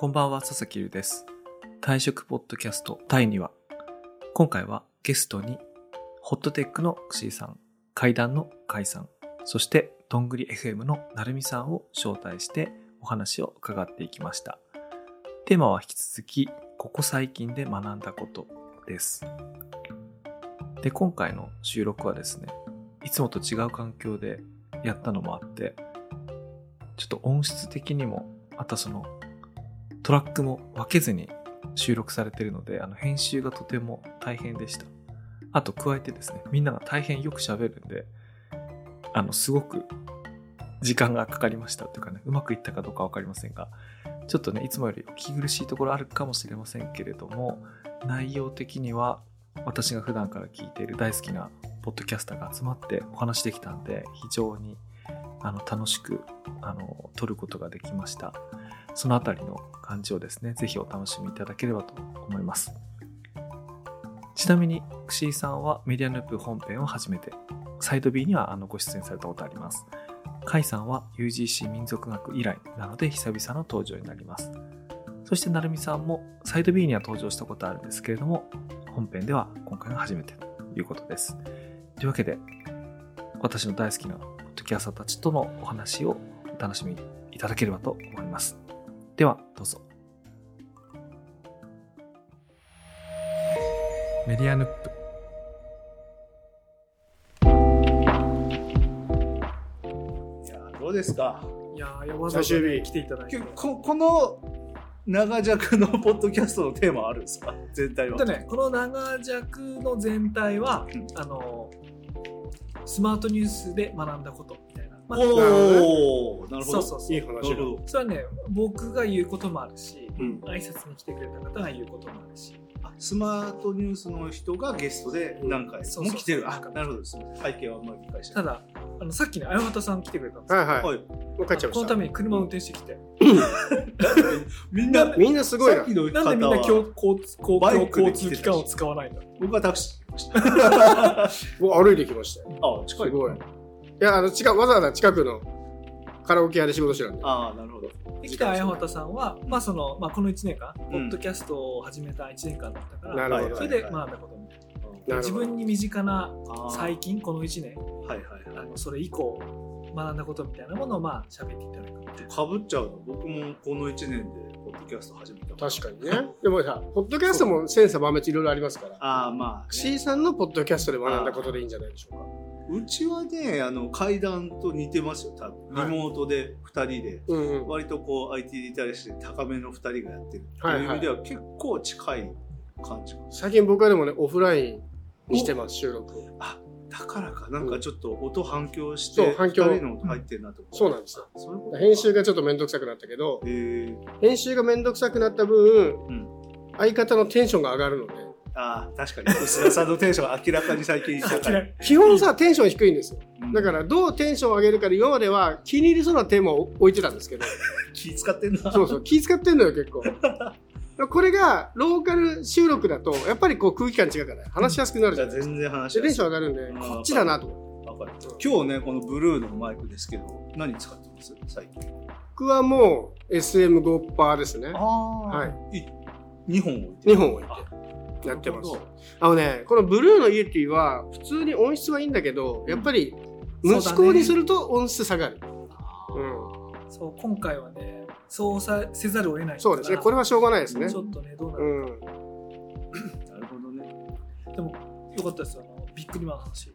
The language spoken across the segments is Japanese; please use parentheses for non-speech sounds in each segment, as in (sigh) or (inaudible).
こんばんは、佐々木優です。退職ポッドキャスト第2話。今回はゲストに、ホットテックのくしーさん、階段のかいさん、そして、どんぐり FM のなるみさんを招待してお話を伺っていきました。テーマは引き続き、ここ最近で学んだことです。で、今回の収録はですね、いつもと違う環境でやったのもあって、ちょっと音質的にも、あとそのトラックも分けずに収録されているので、あの編集がとても大変でした。あと加えてですね、みんなが大変よく喋るんで、あの、すごく時間がかかりましたというかね、うまくいったかどうかわかりませんが、ちょっとね、いつもよりお聞き苦しいところあるかもしれませんけれども、内容的には私が普段から聞いている大好きなポッドキャスターが集まってお話できたんで、非常にあの楽しくあの撮ることができました。そのあたりの感じをですね、ぜひお楽しみいただければと思います。ちなみに、クシーさんはメディアヌープ本編を初めて、サイド B にはあのご出演されたことあります。カイさんは UGC 民族学以来なので久々の登場になります。そして、なるみさんもサイド B には登場したことあるんですけれども、本編では今回が初めてということです。というわけで、私の大好きなポッドキャスターたちとのお話をお楽しみいただければと思います。では、どうぞ。メディアヌップ。いやどうですか？いやー、わざわざね来ていただいきここの長尺のポッドキャストのテーマあるんですか？(laughs) 全体はでね、この長尺の全体は、うんあの、スマートニュースで学んだこと。まあおおなるほど。そうそうそう。いい話だ。なるほどそれはね、僕が言うこともあるし、うん。挨拶に来てくれた方が言うこともあるし。あスマートニュースの人がゲストで何回そうそうも来てる。あそうなるほどですね。背景はあんまり理解してない。ただ、あのさっきね、綾畑さん来てくれたんですよ。はいはい。はい。もう帰っちゃいました。このために車を運転してきて。(laughs) みんな (laughs) みんなすごいな。なんでみんなは交交通機関を使わないんだ僕はタクシー。で来ました僕歩いてきましたよ。あ近い。すごい。いや、あの、近く、わざわざ近くのカラオケ屋で仕事してたんで。ああなるほどで来た綾畑さんは、まあその、まあこの1年間、んポッドキャストを始めた1年間だったから、なるほどそれで学んだことみたいな。なるほど自分に身近な最近、この1年、はいはいはいあのそれ以降、学んだことみたいなものをまあ喋っていただく。かぶっちゃうの？僕もこの1年でポッドキャスト始めた確かにね。でもさ、ポッドキャストも千差万別いろいろありますから。ああまあ、ね、C さんのポッドキャストで学んだことでいいんじゃないでしょうか。うちはねあの階段と似てますよ多分。はい。リモートで2人で、うんうん。割とこう IT リテラシー高めの2人がやってる。ってはい。はいいう意味では結構近い感じ、最近僕はでもね、オフラインにしてます、収録。を。だからか。なんかちょっと音反響して2反響。人の音入ってるなと思ってそうなんです。よ。編集がちょっとめんどくさくなったけど、編集がめんどくさくなった分、うん。相方のテンションが上がるので、ああ確かに。薄田さんのテンションが明らかに最近高い。基本さ、テンション低いんですよ。うん。だから、どうテンションを上げるかで、今までは気に入りそうなテーマを置いてたんですけど、(laughs) 気使ってんな。そうそう、気使ってんのよ、結構。これが、ローカル収録だと、やっぱりこう空気感違うから、話しやすくなるじゃない？ですか。じゃあ全然話で、テンしション上がるんで、うん。こっちだなと。思って。今日ねこのブルーのマイクですけど何使ってます？最近。僕はもう SM5 パーですね。ああはい。2本置いて2本置いてやってます。あのね、このブルーのイエティは、普通に音質はいいんだけど、やっぱり、無視光にすると音質下がる。うん。そう、今回はね、そうさせざるを得ないそうですね。これはしょうがないですねち。ょっとね、どうなるうん。(coughs) なるほどねでも、よかったですよ、あのビックリマンの話。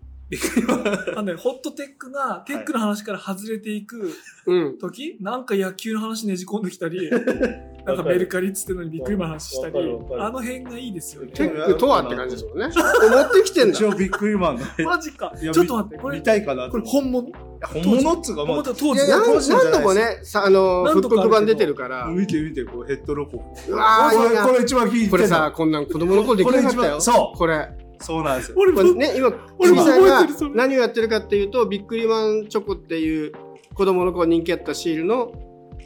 あのね、ホットテックがテックの話から外れていくうん。時、なんか野球の話ねじ込んできたり、(laughs) なんかメルカリっつってのにビックリマンの話したりわかるわか、る。あの辺がいいですよね。テックとはって感じですもんね。持ってきてんだ。一。応ビックリマンのマジか。いやちょっと待って、これ見、たいかなこれ本物？本物っつうかまあ本物？当当時何度もね、さあの、何度かあるけど。復刻版出てるから、見て見てこうヘッドロコ。うわーいいなこれ一番聞いてこれさ、こんなん子供の頃できなかったよ。これ一番そう。これ。そうなんですよ。俺ね、今、さんが何をやってるかっていうと、ビックリマンチョコっていう子供の頃人気あったシールの、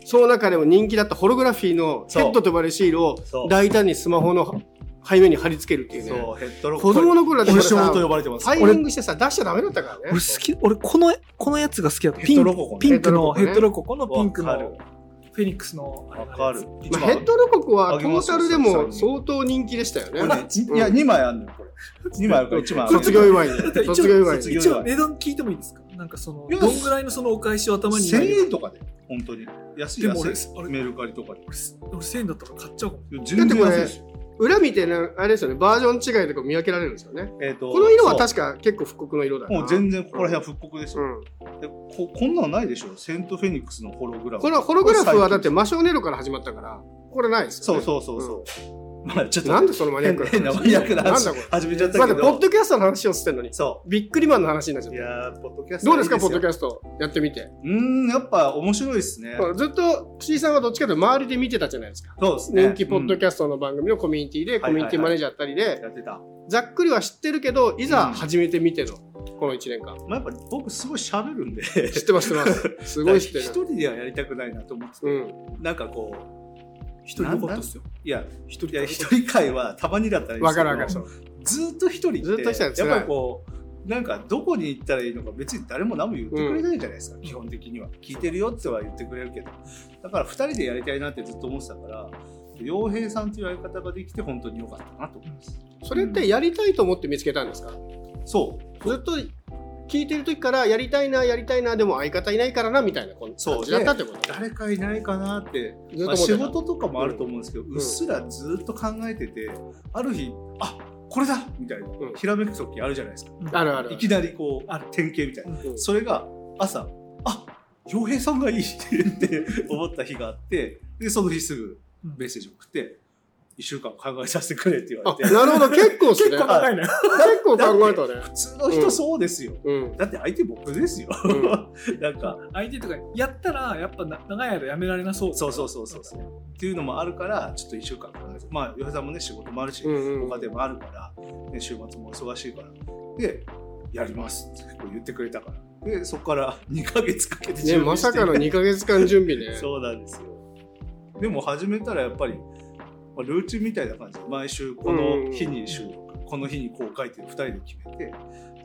その中でも人気だったホログラフィーのヘッドと呼ばれるシールを大胆にスマホの背面に貼り付けるっていうね。そうヘッドロコ子供の頃だっと呼ばれてます。タイミングしてさ、出しちゃダメだったから俺ね。好き、俺この、このやつが好きだった。ヘピンッドロココね。ピンクのヘヘッドロココのピンクのフフェニックスのあれわかる一番まあ、ヘッドロココはトータルでも相当人気でしたよね。これねいや、2枚あるのよ、これ。2枚あるから1枚ある。卒業祝いに。だって一応卒業祝いに。卒業一応値段聞いてもいいですか？なんかそのどんぐらいのそのお返しを頭に1000円とかで、本当に。安いでも俺安い。メルカリとかで。俺俺1000円だったら買っちゃうかも全然安いですよ。裏見てね、あれですよね、バージョン違いとか見分けられるんですよね。えっとこの色は確か結構復刻の色だな。もう全然ここら辺は復刻ですよ。うん。でここんなのないでしょセントフェニックスのホログラム。このホログラフはだってこ真正ネロから始まったから、これないですよ、ね。そうそうそうそう。まあちょっとなんでそのマニアックな変なマニアックな話なんだこれ？始めちゃったまだけど。ポッドキャストの話をしてんのに、そビックリマンの話になっちゃう。った。いやー、ポッドキャストどうですか、ポッドャキャストやってみて。うーん、やっぱ面白いですね。ずっと、岸井さんはどっちかというと周りで見てたじゃないですか。そうですね。人気ポッドキャャストの番組のコミュニティで、コミュニティマネージャーやったりで、やってた。ざっくりは知ってるけど、いざ初めて見ての、この1年間。まあやっぱり僕すごい喋るんで。知ってます、知ってます。(laughs) すごい知って一る。人ではやりたくないなと思ってて。うん。なんかこう、一人よかったですよいや、一いや、一人会はたまにだったらいいですけかるわかる。そうずーっと一人って、ずっと一人は辛いやっぱりこう、なんかどこに行ったらいいのか別に誰も何も言ってくれないじゃないですか、基本的には。聞いてるよっては言ってくれるけど。だから二人でやりたいなってずっと思ってたから、洋平さんという相方ができて本当に良かったなと思います。それってやりたいと思って見つけたんですか？そう。ずっと聞いてる時からやりたいな、やりたいな、でも相方いないからな、みたいな感そうじだったってこと誰かいないかなって、まあ、ずっと思ってた仕事とかもあると思うんですけど、うっすらずっと考えてて、ある日、あこれだみたいな、ん。ひらめく時あるじゃないですか。あるある。いきなりこう、ある典型みたいな。うん。それが朝、あ洋平さんがいいって思った日があって、で、その日すぐメッセージ送って、1週間考えさせてくれって言わあ、れて、なるほど、結構っすね。結構長いな結構考えたね。普通の人そうですよ。うん。だって相手僕ですよ。うん (laughs) なんか、相手とかやったらやっぱな長い間やめられなそうそうそうそうそうそう。っていうのもあるから、ちょっと1週間考えて、まあ、洋平さんもね、仕事もあるし、うんうんご家庭もあるから、ね、週末も忙しいから。で、やりますって言ってくれたから。で、そこから2ヶ月かけてね、準備してまさかの2ヶ月間準備ね。(laughs) そうなんですよ。でも始めたらやっぱり、まあルーチンみたいな感じで、毎週この日に収録、この日にこう書いて2人で決めて、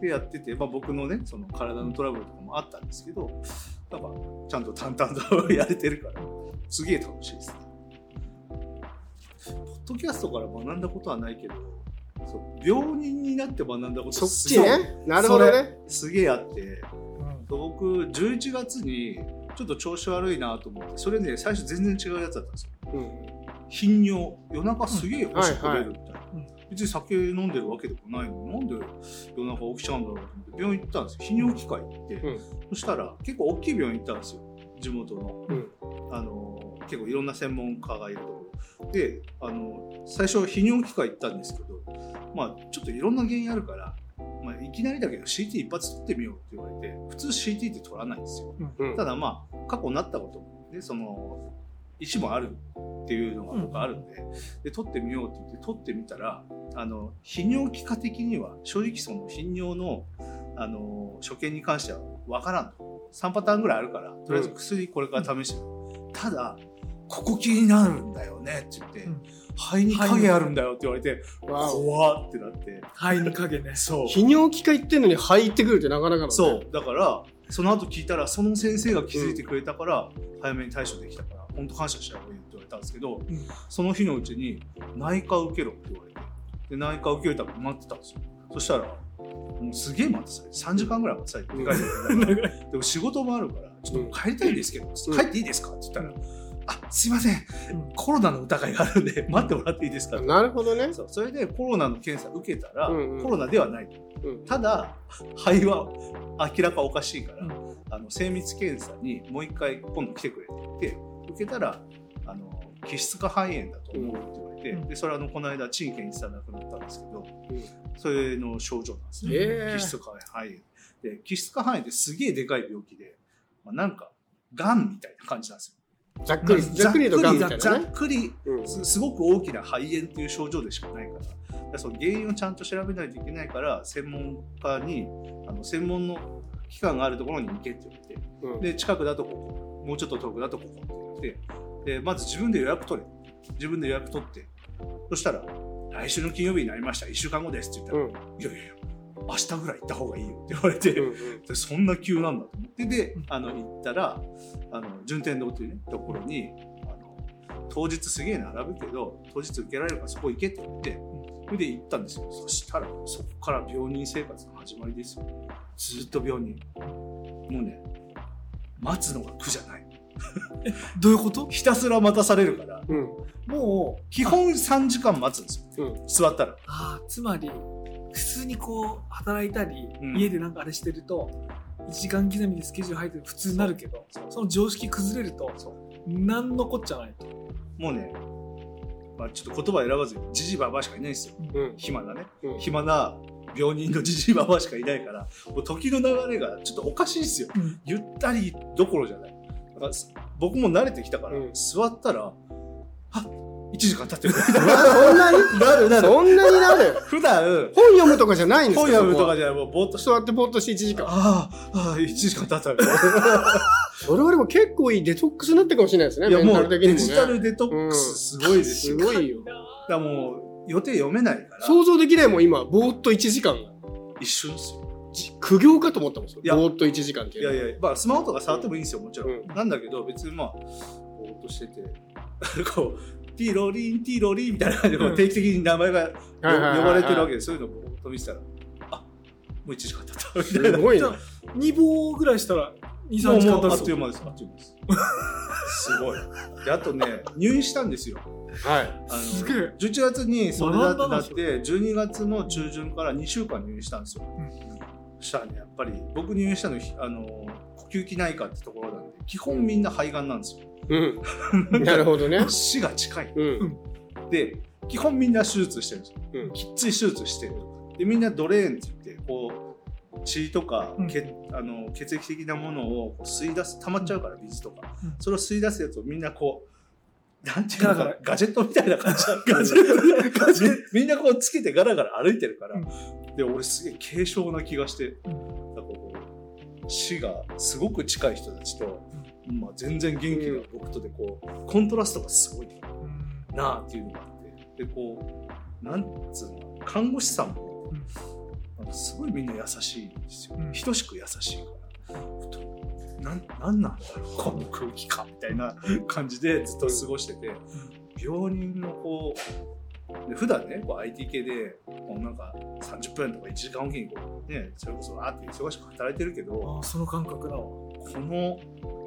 でやってて、まあ、僕のね、その体のトラブルとかもあったんですけど、なんかちゃんと淡々とやれてるから、すげえ楽しいですね。ポッドキャストから学んだことはないけど、そう病人になって学んだことそっすげえちね。なるほどね。すげえあって、うん僕11月にちょっと調子悪いなと思ってそれね最初全然違うやつだったんですようん。頻尿。夜中すげえおしっこ出るみたいな、うん別に酒飲んでるわけでもないのになんで夜中起きちゃうんだろうと思って病院行ったんですよ。頻尿機械行って、うん。そしたら結構大きい病院行ったんですよ。地元の、うん。あの結構いろんな専門家がいるところ。であの最初泌尿機械行ったんですけどまあちょっといろんな原因あるから、まあ、いきなりだけど CT 一発取ってみようって言われて普通 CT って取らないんですよ。うん。ただまあ過去なったことも。ねその石もあるっていうのが僕あるんで,、で取ってみようって言って取ってみたらあの泌尿器科的には正直その頻尿のあの所見に関しては分からんと。3パターンぐらいあるからとりあえず薬これから試してみる、ただここ気になるんだよねって言って、うん。肺に影あるんだよって言われて怖ってなって。肺に影ね。そう。泌尿器科行ってんのに入ってくるってなかなかのね。そう。だからその後聞いたらその先生が気づいてくれたから、早めに対処できたから本当感謝した方がいいって言われたんですけど、ん。その日のうちに内科受けろって言われてで内科受けるために待ってたんですよ。そしたらもうすげえ待ってされて3時間ぐらい待ってされてって書いてあるでも仕事もあるからちょっと帰りたいんですけど、帰っていいですかって言ったら、あすいません。うん。コロナの疑いがあるんで待ってもらっていいですかって。なるほどね。そう。それでコロナの検査受けたら、うんうん。コロナではない。うん。ただ肺は明らかおかしいから、うん。あの精密検査にもう一回今度来てくれって言って受けたらあの気質化肺炎だと思うって言われて、うん。でそれはあのこの間陳健一さん亡くなったんですけど、ん。それの症状なんですね、へー。気質化肺炎。で気質化肺炎ってすげえでかい病気で、まあ、なんかがんみたいな感じなんですよ。ざっくり、ざっくりとガンみたいざなね。っくりうん。すすごく大きな肺炎っていう症状でしかないから。その原因をちゃんと調べないといけないから専門家にあの専門の機関があるところに行けって言ってうん。で近くだとここもうちょっと遠くだとここって言ってでまず自分で予約取れ。自分で予約取って。そしたら来週の金曜日になりました。1週間後ですって言ったら、うん。いやいやいや明日ぐらい行った方がいいよって言われて、うんうんでそんな急なんだと思ってであの行ったらあの順天堂という、ね、ところにあの当日すげえ並ぶけど当日受けられるからそこ行けって言ってそれで行ったんですよ。そしたらそこから病人生活の始まりですよ。ずっと病人。もうね待つのが苦じゃない。(laughs) どういうこと？ひたすら待たされるから。うん。もう、基本3時間待つんですよ。うん。座ったら。ああ、つまり、普通にこう、働いたり、うん。家でなんかあれしてると、1時間刻みでスケジュール入ってる普通になるけど、その常識崩れると、何のこっちゃないと。もうね、まあ、ちょっと言葉選ばずにじじばばしかいないんですよ。うん。暇なね。うん。暇な病人のじじばばしかいないからもう時の流れがちょっとおかしいですよ。うん。ゆったりどころじゃない。だからす僕も慣れてきたから、うん。座ったらあ1時間経ってる。そんなに？(laughs) なるなる。そんなになる？(laughs) 普段本読むとかじゃないんですか？本読むとかじじゃない。もうぼーっと座ってぼーっとして1時間。ああああ1時間経った (laughs) それはでも結構いいデトックスになってるかもしれないですねいやもうデジタルデトックスすごいですよ、すごいよ。だもう予定読めないから。想像できないもん今。ぼーっと1時間。一瞬ですよ。苦行かと思ったもんぼーっと1時間っていやいや、まあ、スマホとか触ってもいいんですよ、もちろん。うん。なんだけど、別にまあ、ぼーっとしてて、(laughs) こう、ティロリン、ティロリンみたいな感じで定期的に名前がよ呼ばれてるわけで、そういうのをぼーっと見てたら、あもう1時間経った。みたいな。すごいな。じゃあ2棒ぐらいしたら、2、3もう時間もうあっ経つと。という間です、あっという間です。すごい。で、あとね、入院したんですよ。はいあのすげえ11月にそれだってななって、12月の中旬から2週間入院したんですよ。うんそしたらね、やっぱり僕入院したの、あの、呼吸器内科ってところなんで、基本みんな肺がんなんですよ。うん (laughs) なるほどね死が近い。うんで、基本みんな手術してるんですよ。うんきっつい手術してる。で、みんなドレーンって言って、こう、血とか、うん。血あの血液的なものをこう吸い出す、溜まっちゃうから、水とか。うん。それを吸い出すやつをみんなこう、なんていうのかなガジェットみたいな感じ (laughs) ガジェットガジェット。みんなこうつけてガラガラ歩いてるから、で俺すげえ軽症な気がして、なんかこう死がすごく近い人たちと、まあ、全然元気な僕とでこうコントラストがすごいうんなあっていうのがあって。でこうなんつうの看護師さんも、すごいみんな優しいんですよ、うん。等しく優しいから。ふとなんなんなんだろうこの空気感みたいな感じでずっと過ごしてて、病人のこうで普段ねこう IT 系でもうなんか30分とか1時間おきにこうねそれこそあって忙しく働いてるけどその感覚だわ。この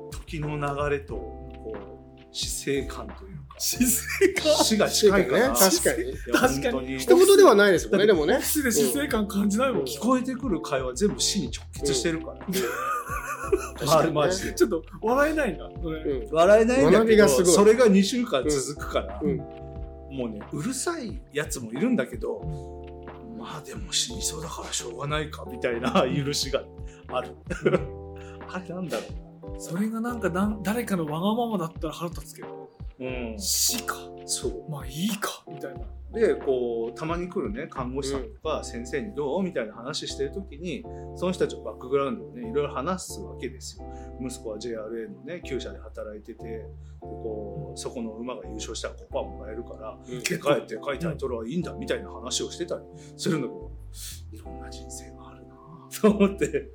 時の流れとこう死生観というか姿勢が。死が。近いから、ね。確かに。確かに。一言ではないですもんねでもね。オフィスで姿勢感感じないもん。聞こえてくる会話全部死に直結してるから、マジで。ちょっと笑えないん。笑えないんだけど学びがすごい。それが2週間続くから、うん。もうねうるさいやつもいるんだけど、まあでも死にそうだからしょうがないかみたいな許しがある。(laughs) あれなんだろそれがなんかなん誰かのわがままだったら腹立つけど、うん、死か。そう。まあいいか、みたいな。でこうたまに来るね看護師さんとか先生にどう？みたいな話してる時にその人たちのバックグラウンドをねいろいろ話すわけですよ。息子は JRA のね厩舎で働いててでこうそこの馬が優勝したら5%もらえるからうん。でかいでかいタイトルはいいんだみたいな話をしてたりするんだけどいろんな人生があるなと思って。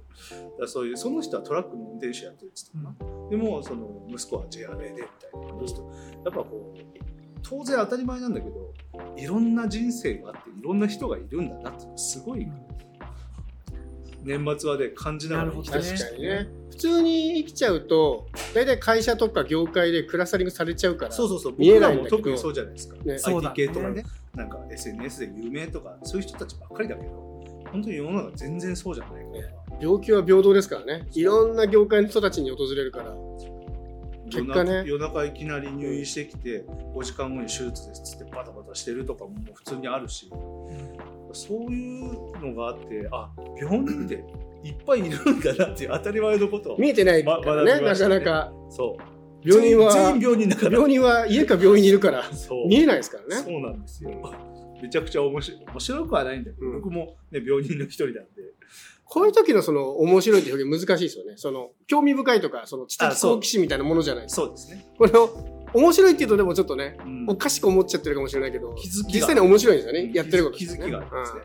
だそういうその人はトラックの運転手やってるっつったかな、でもその息子は JRA でみたいな話と。やっぱこう当然当たり前なんだけどいろんな人生があっていろんな人がいるんだなってすごい。年末はで感じながら。生きてま確したかにね。普通に生きちゃうと大体会社とか業界でクラスタリングされちゃうからそうそうそう。見え僕ないんだけど。らも特にそうじゃないですか、ね。そうだ IT ね系とかね。なんか SNS で有名とかそういう人たちばっかりだけど本当に世の中全然そうじゃないから、病気は平等ですからね。いろんな業界の人たちに訪れるから。結果ね。夜中いきなり入院してきて5時間後に手術ですっつってバタバタしてるとかも普通にあるし。そういうのがあってあ病院っていっぱいいるんだなっていう当たり前のことを見えてないからま学ね。なかなか。そう。病人は病人だから病人は家か病院にいるから。見えないですからね。そうなんですよめちゃくちゃ面白い面白くはないんだけど、うん。僕も、ね、病人の一人なんで。こういう時のその面白いって表現難しいですよね。その興味深いとかその知的好奇心みたいなものじゃない。ですかそうですね、これを面白いって言うとでもちょっとねうん。おかしく思っちゃってるかもしれないけど気づきが実際に面白いんですよね。やってること。気づきがあるんですね、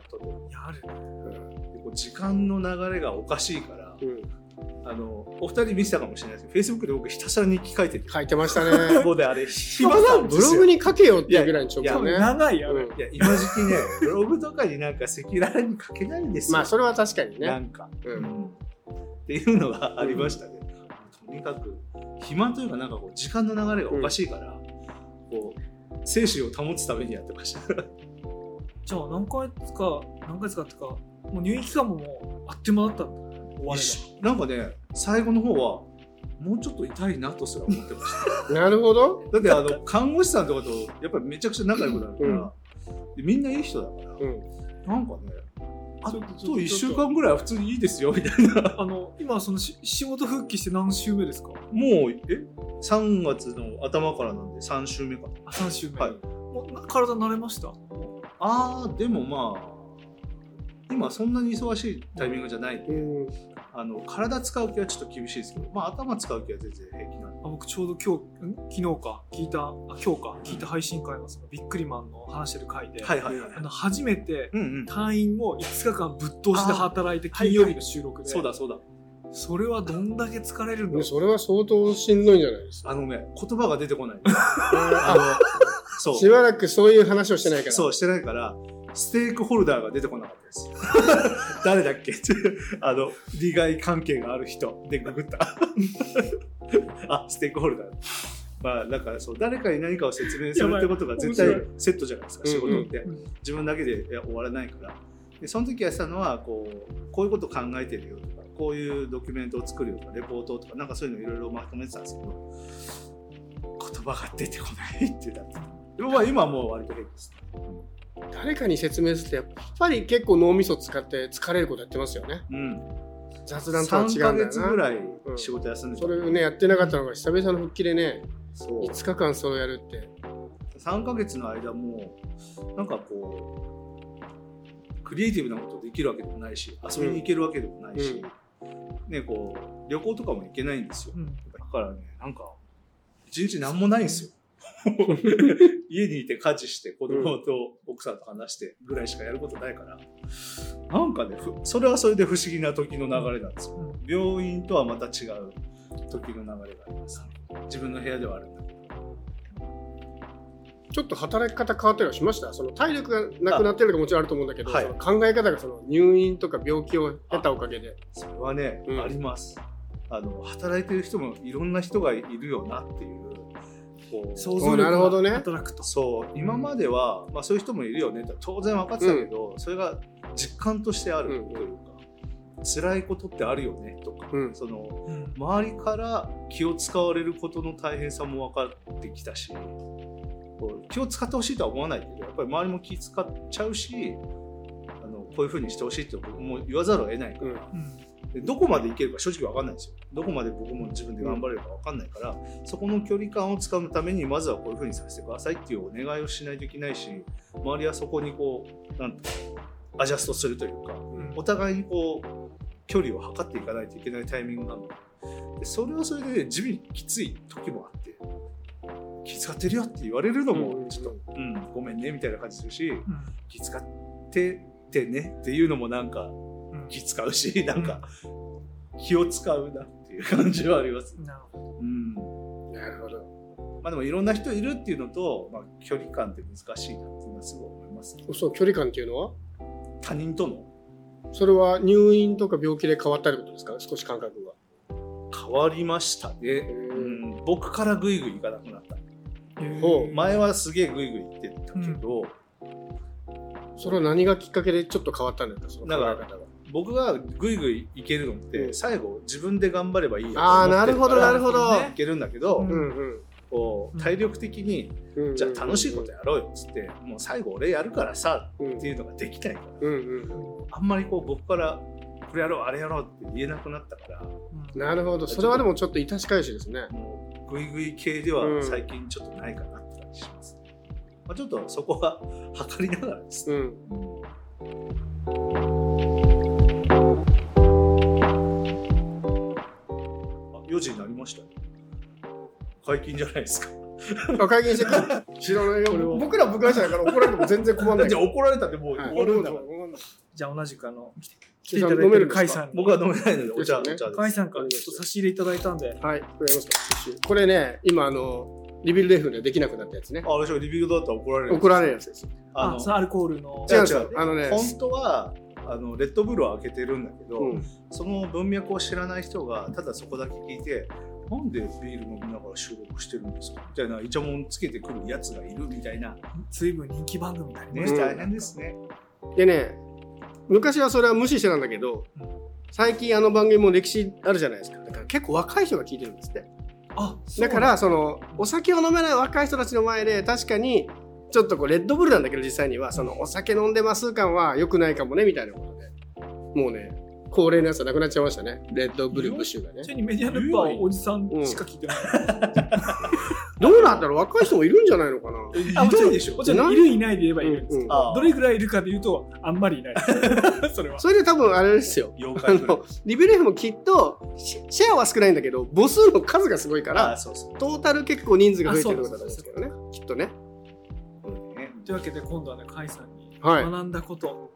いや、ある。う時間の流れがおかしいから、うんあのお二人見せたかもしれないです。けど Facebook で僕ひたすら日記書いてて書いてましたね。もうであれ暇まだなんですよ。ブログに書けよっていうぐらいの直いや近ね。長いやろ。うん。いや今時期ねブログとかになんか赤裸々に書けないんですよ、まあ、それは確かにね。なんか、ううん。んっていうのがありましたね、とにかく暇というかなんかこう時間の流れがおかしいから、こう精神を保つためにやってました。(laughs) じゃあ何ヶ月か、何ヶ月かっていうか、もう入院期間ももうあっという間だったんだ。終われなんかね最後の方はもうちょっと痛いなとすら思ってました。(laughs) なるほど。だってあの看護師さんとかとやっぱりめちゃくちゃ仲良くなるから、でみんないい人だから、うん。なんかねあとちょっとちょっと1週間ぐらいは普通にいいですよみたいな。ば。(laughs) あの、今そのし仕事復帰して何週目ですか？もうえ？3月の頭からなんで3週目かな。あ、3週目。はい。もうな体慣れました？あーでもまあ今そんなに忙しいタイミングじゃない。んで、うん。あの体使う気はちょっと厳しいですけど、まあ、頭使う気は全然平気なんで。あ僕ちょうど今日、ん？昨日か、聞いた、あ今日か、聞いた配信会のそのビックリマンの話してる回で、はいはいはいあの初めてうんうん。退院を5日間ぶっ通しで働いて金曜日の収録で、そうだそうだ。それはどんだけ疲れるんだろうそれは相当しんどいんじゃないですか？あのね言葉が出てこない。あ (laughs) あのそう。しばらくそういう話をしてないから。そうしてないからステークホルダーが出てこなかったです。(laughs) 誰だっけ？(laughs) あの利害関係がある人。でググった。(laughs) あステークホルダー。まあだからそう誰かに何かを説明するってことが絶対セットじゃないですか仕事って、うん自分だけで終わらないから。でその時やってたのはこうこういうこと考えてるよとかこういうドキュメントを作るよとかレポートとかなんかそういうのいろいろまとめてたんですけど言葉が出てこないってなってた。でもまあ今はもう割と平気です誰かに説明すると、やっぱり結構脳みそ使って疲れることやってますよね。うん。雑談とは違うん3だよな。ヶ月ぐらいうん仕事休んでた、それをね、やってなかったのが久々の復帰でね、そう。5日間それをやるって。3ヶ月の間もなんかこうクリエイティブなことできるわけでもないし遊びに行けるわけでもないし、ねこう旅行とかも行けないんですよ。うん。だからねなんか一日何もないんですよ (laughs) 家にいて家事して子供と奥さんと話してぐらいしかやることないから。なんかねふそれはそれで不思議な時の流れなんですよ。病院とはまた違う時の流れがあります。自分の部屋ではあるんだけど。ちょっと働き方変わったりはしました？その体力がなくなってるのがもちろんあると思うんだけど、はい。その考え方がその入院とか病気を経たおかげで。それはね、うん。あります。あの働いてる人もいろんな人がいるよなっていうこう。想像おなるほどね。力が働くと。そう。今までは、まあ、そういう人もいるよね。って当然分かってたけど、それが実感としてあるというか、辛いことってあるよねとか、うん。そのうん。周りから気を使われることの大変さも分かってきたし気を使ってほしいとは思わないけどやっぱり周りも気使っちゃうしあのこういうふうにしてほしいって僕も言わざるを得ないから、うんでどこまでいけるか正直分かんないんですよ。どこまで僕も自分で頑張れるか分かんないから、そこの距離感をつかむためにまずはこういうふうにさせてくださいっていうお願いをしないといけないし周りはそこにこうなんていうのアジャストするというかうん。お互いにこう距離を測っていかないといけないタイミングなの。ででそれはそれで地味にきつい時もあって気遣ってるよって言われるのもちょっと、うん、ごめんねみたいな感じするしうん。気遣っててねっていうのもなんかうん気使うしなんか気を使うなっていう感じはあります。なるほうん。なるほど。まあ、でもいろんな人いるっていうのと、まあ、距離感って難しいなっていうのはすごい思います、ね、そう、距離感っていうのは？他人との？それは入院とか病気で変わったってことですか？少し感覚が。変わりましたね、うん、僕からグイグイ行かなくなった。ど。ほう。前はすげえグイグイ行ってたけど、それは何がきっかけでちょっと変わったんですか？その考え方が。僕がグイグイ行けるのって、うん最後自分で頑張ればいいやとああ、思ってなるほど、なるほど。いけるんだけど、こううん体力的に、うん。じゃあ楽しいことやろうよっつって、もう最後俺やるからさうんっていうのができないから。あんまりこう僕からこれやろうあれやろうって言えなくなったからうんなるほど。それはでもちょっと致し返しですね。グイグイ系では最近ちょっとないかなって感じします、まあ、ちょっとそこは (laughs) 測りながらですね、うん。4時になりましたよ。解禁じゃないですか。あ会見してく知らないよ。僕ら部外者だから怒られても全然困んない。じゃあ怒られたってもうはい。終わるんだ。じゃあ同じくあの、来ていただいてさんに。僕は飲めないのでお茶、ね。お茶さんからちょっと差し入れいただいたんで。はい、これこれね、今、あの、リビルレフでできなくなったやつね。あ、私はリビングだったら怒られる。怒られるやつです。あ、アルコールの。違うんですよ。あのね本当はあのレッドブルを開けてるんだけど、うんその文脈を知らない人がただそこだけ聞いてなんでビール飲みながら収録してるんですか？みたいなイチャモンつけてくるやつがいるみたいな随分人気番組になりまね、したよ大変ですね。でね、昔はそれは無視してたんだけど、最近あの番組も歴史あるじゃないですか。だから結構若い人が聞いてるんですって。あ、だから、その、お酒を飲めない若い人たちの前で、確かに、ちょっとこう、レッドブルなんだけど、実際には、その、お酒飲んでます感は良くないかもね、みたいなことで。もうね、高齢のやつはなくなっちゃいましたね。レッドブルブッシュがねち。なみにメディアルッパーはおじさんしか聞いてない。どうなんだろう？若い人もいるんじゃないのかな？あもちろんいでしょ？もちろんいるいないで言えばいるんですけうんうんど、どれぐらいいるかで言うとあんまりいない (laughs) それはそれで多分あれですよ。あの、リベレフもきっと、シシェアは少ないんだけど、母数の数がすごいかあら。トータル結構人数が増えてることだと思うんですけどね。きっとね。ねというわけで今度はね甲斐さんにはい。学んだこと、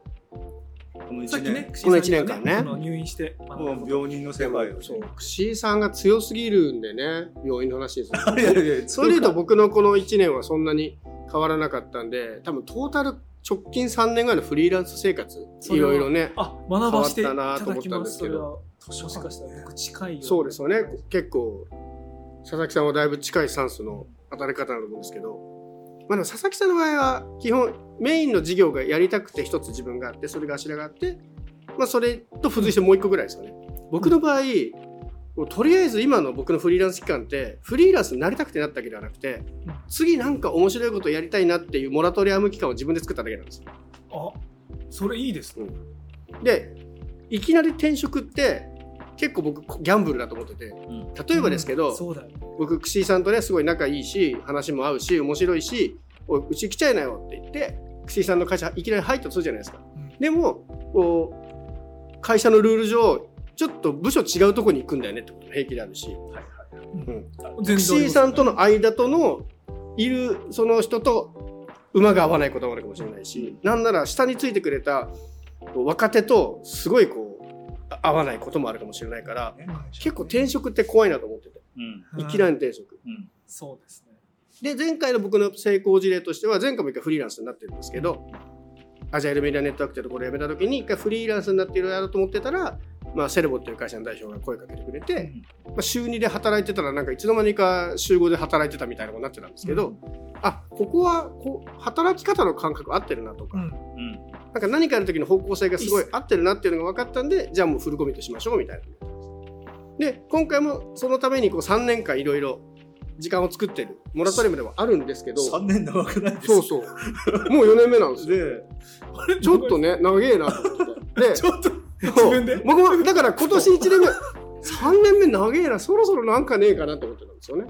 この一さっきね年、この一年間ね。入院してもう病人の世界を。そう、串井さんが強すぎるんでね、病院の話です。よ (laughs) いやいやいやそれで言うと僕のこの1年はそんなに変わらなかったんで、多分トータル直近3年ぐらいのフリーランス生活、いろいろね、あ学ばしていただき変わったなと思ったんでますすそれけどはもしかしたら僕近いよそうですよね、結構、佐々木さんはだいぶ近いスタンスの働き方だと思うんですけど、まあ、でも佐々木さんの場合は基本メインの事業がやりたくて一つ自分があってそれが頭があって、まあ、それと付随してもう一個ぐらいですよね。僕の場合もうとりあえず今の僕のフリーランス期間ってフリーランスになりたくてなったわけではなくてうん次なんか面白いことやりたいなっていうモラトリアム期間を自分で作っただけなんですよ。あそれいいですねでいきなり転職って結構僕ギャンブルだと思ってて。うん。例えばですけど、うんそうだよ。僕串井さんとねすごい仲いいし話も合うし面白いし「おいうち来ちゃいなよ」って言って串井さんの会社いきなり入ったとするじゃないですか。うん。でも会社のルール上ちょっと部署違うとこに行くんだよねってことも平気であるし。はいはいうん。串井さんとの間とのいるその人と馬が合わないこともあるかもしれないし、なんなら下についてくれた若手とすごいこうあ合わないこともあるかもしれないからね結構転職って怖いなと思ってて。うん。いきなり転職。うん。そうですね。で前回の僕の成功事例としては前回も一回フリーランスになってるんですけどアジャイルメディアネットワークというところを辞めた時に一回フリーランスになっているやろうと思ってたら、まあ、セレボっていう会社の代表が声かけてくれて、まあ、週2で働いてたらなんかいつの間にか週5で働いてたみたいなことになってたんですけど、あここはこう働き方の感覚合ってるなとか、うんうん。なんか何かやる時の方向性がすごい合ってるなっていうのが分かったんでじゃあもうフルコミットしましょうみたいな。で今回もそのためにこう3年間いろいろ時間を作ってるモラトリウムではあるんですけど3年長くないですそうそう。もう4年目なんですよ。でちょっとね長えなと思って。(laughs) でちょっと自分で？僕もだから今年1年目。3年目長えな。そろそろなんかねえかなと思ってたんですよね。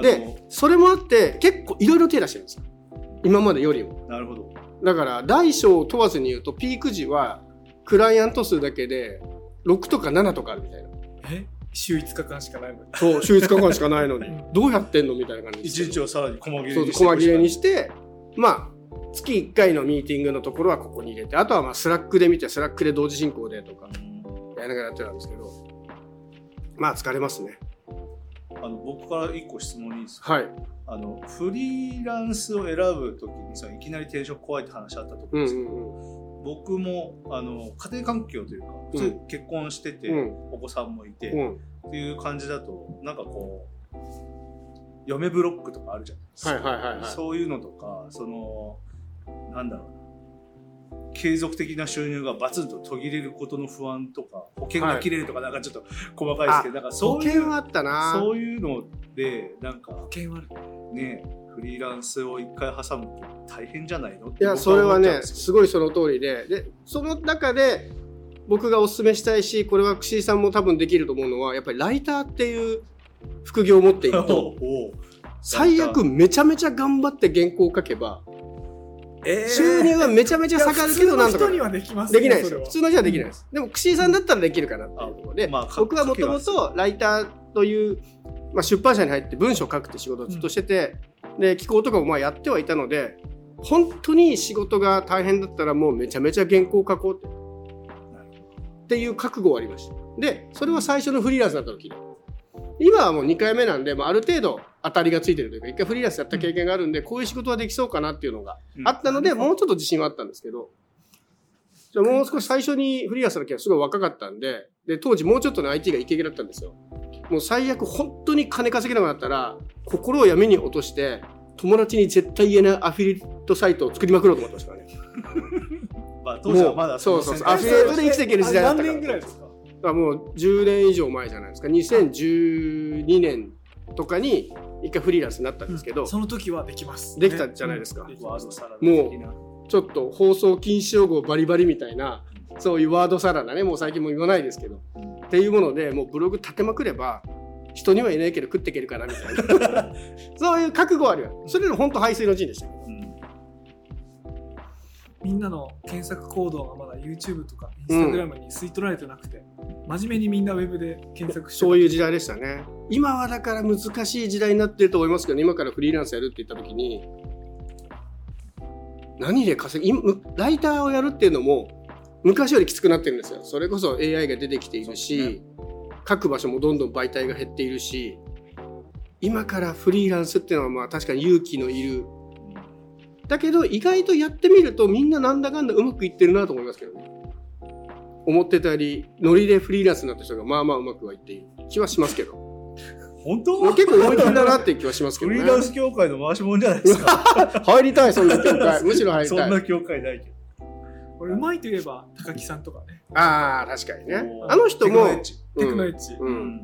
でそれもあって結構いろいろ手出してるんですよ。今までよりも。なるほど。だから大小を問わずに言うとピーク時はクライアント数だけで6とか7とかあるみたいな。え？週5日間しかないのに。そう週5日間しかないのに。(laughs) どうやってんの？みたいな感じ一日をさらに細切れにそう細切れにしして。まあ月1回のミーティングのところはここに入れてあとはまあ Slackで見て Slackで同時進行でとかやりながらやってたんですけど。まあ疲れますね。あの僕から一個質問いいですか？はい。あのフリーランスを選ぶときにさいきなり転職怖いって話あったと思ううんんですけど、うん僕もあの家庭環境というか、普通結婚してて、うん。お子さんもいて、うん。っていう感じだとなんかこう嫁ブロックとかあるじゃないですか、はいはいはいはい。そういうのとかそのなんだろう。な継続的な収入がバツンと途切れることの不安とか保険が切れるとかなんかちょっと細かいですけど、なんか保そういう険はあったな。そういうのでなんか保険はある。ねフリーランスを一回挟むって大変じゃないの？いやそれはねすすごいその通りで。でその中で僕がお勧めしたいしこれは串井さんも多分できると思うのはやっぱりライターっていう副業を持っていると (laughs) 最悪めちゃめちゃ頑張って原稿を書けばえ収入はめちゃめちゃ下がるけどなんとか人にはできますできないです。よ普通の人はできないです。でも串井さんだったらできるかなっていうところで、まあか僕はもともとライターという、まあ、出版社に入って文章を書くって仕事をずっとしてて、で寄稿とかもまあやってはいたので本当に仕事が大変だったらもうめちゃめちゃ原稿書こうって。っていう覚悟はありました。でそれは最初のフリーランスだった時。で今はもう2回目なんで、まあ、ある程度当たりがついてるというか一回フリーランスやった経験があるんで、こういう仕事はできそうかなっていうのがうん。あったので、もうちょっと自信はあったんですけど。じゃあもう少し最初にフリーランスの時はすごい若かったんでで当時もうちょっとね IT がイケイケだったんですよ。もう最悪本当に金稼げなくなったら心を闇に落として友達に絶対言えないアフィリエイトサイトを作りまくろうと思ってましたからね。(laughs) まあ当時はまだそうそうそう。のアフィリエイトで生きていける時代だったから。何年ぐらいですか？もう10年以上前じゃないですか。2012年とかに一回フリーランスになったんですけど、その時はできます。できたじゃないですか。ね。ワードサラダもうちょっと放送禁止用語バリバリみたいなそういうワードサラダねもう最近も言わないですけどっていうものでもうブログ立てまくれば人にはいないけど食っていけるかなみたいな。(laughs) そういう覚悟はあるよ。それでも本当排水の陣でしたけどうん。みんなの検索行動がまだ YouTube とか Instagram に吸い取られてなくて、真面目にみんなウェブで検索してそういう時代でしたね。今はだから難しい時代になってると思いますけど今からフリーランスやるって言った時に何で稼ぎ今ライターをやるっていうのも昔よりきつくなってるんですよ。それこそ AI が出てきているし、書く場所もどんどん媒体が減っているし今からフリーランスっていうのはまあ確かに勇気のいる。だけど意外とやってみるとみんななんだかんだうまくいってるなと思いますけどね思ってたよりノリでフリーランスになった人がまあまあうまくはいっている気はしますけど。本当？結構思い切りだなっていう気はしますけどね。フリーランス協会の回し者じゃないですか？(laughs) 入りたいそんな協会。むしろ入りたそんない協会ないけど。これうまいといえば高木さんとかね。ああ確かにね。あの人もテクノエッジ。テクノエッジ、ううん。ん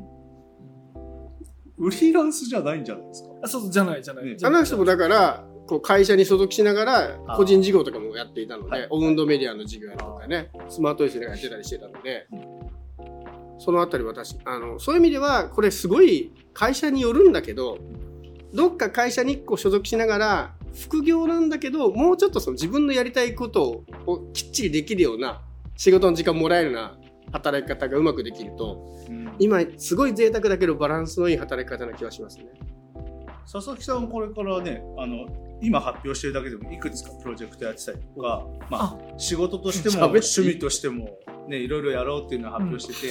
フリーランスじゃないんじゃないですか？あそうじゃないじゃない、ね。じゃないあの人もだからこう会社に所属しながら個人事業とかもやっていたのはい。でオウンドメディアの事業やるとかねスマート S でやってたりしてたので。そのあたり私あのそういう意味ではこれすごい会社によるんだけどどっか会社に1個所属しながら副業なんだけどもうちょっとその自分のやりたいことをきっちりできるような仕事の時間もらえるような働き方がうまくできるとうん。今すごい贅沢だけどバランスのいい働き方な気がしますね。佐々木さんこれからねあの今発表してるだけでもいくつかプロジェクトやってたりとか、まあ、仕事としても趣味としても、ね、いろいろやろうっていうのを発表してて、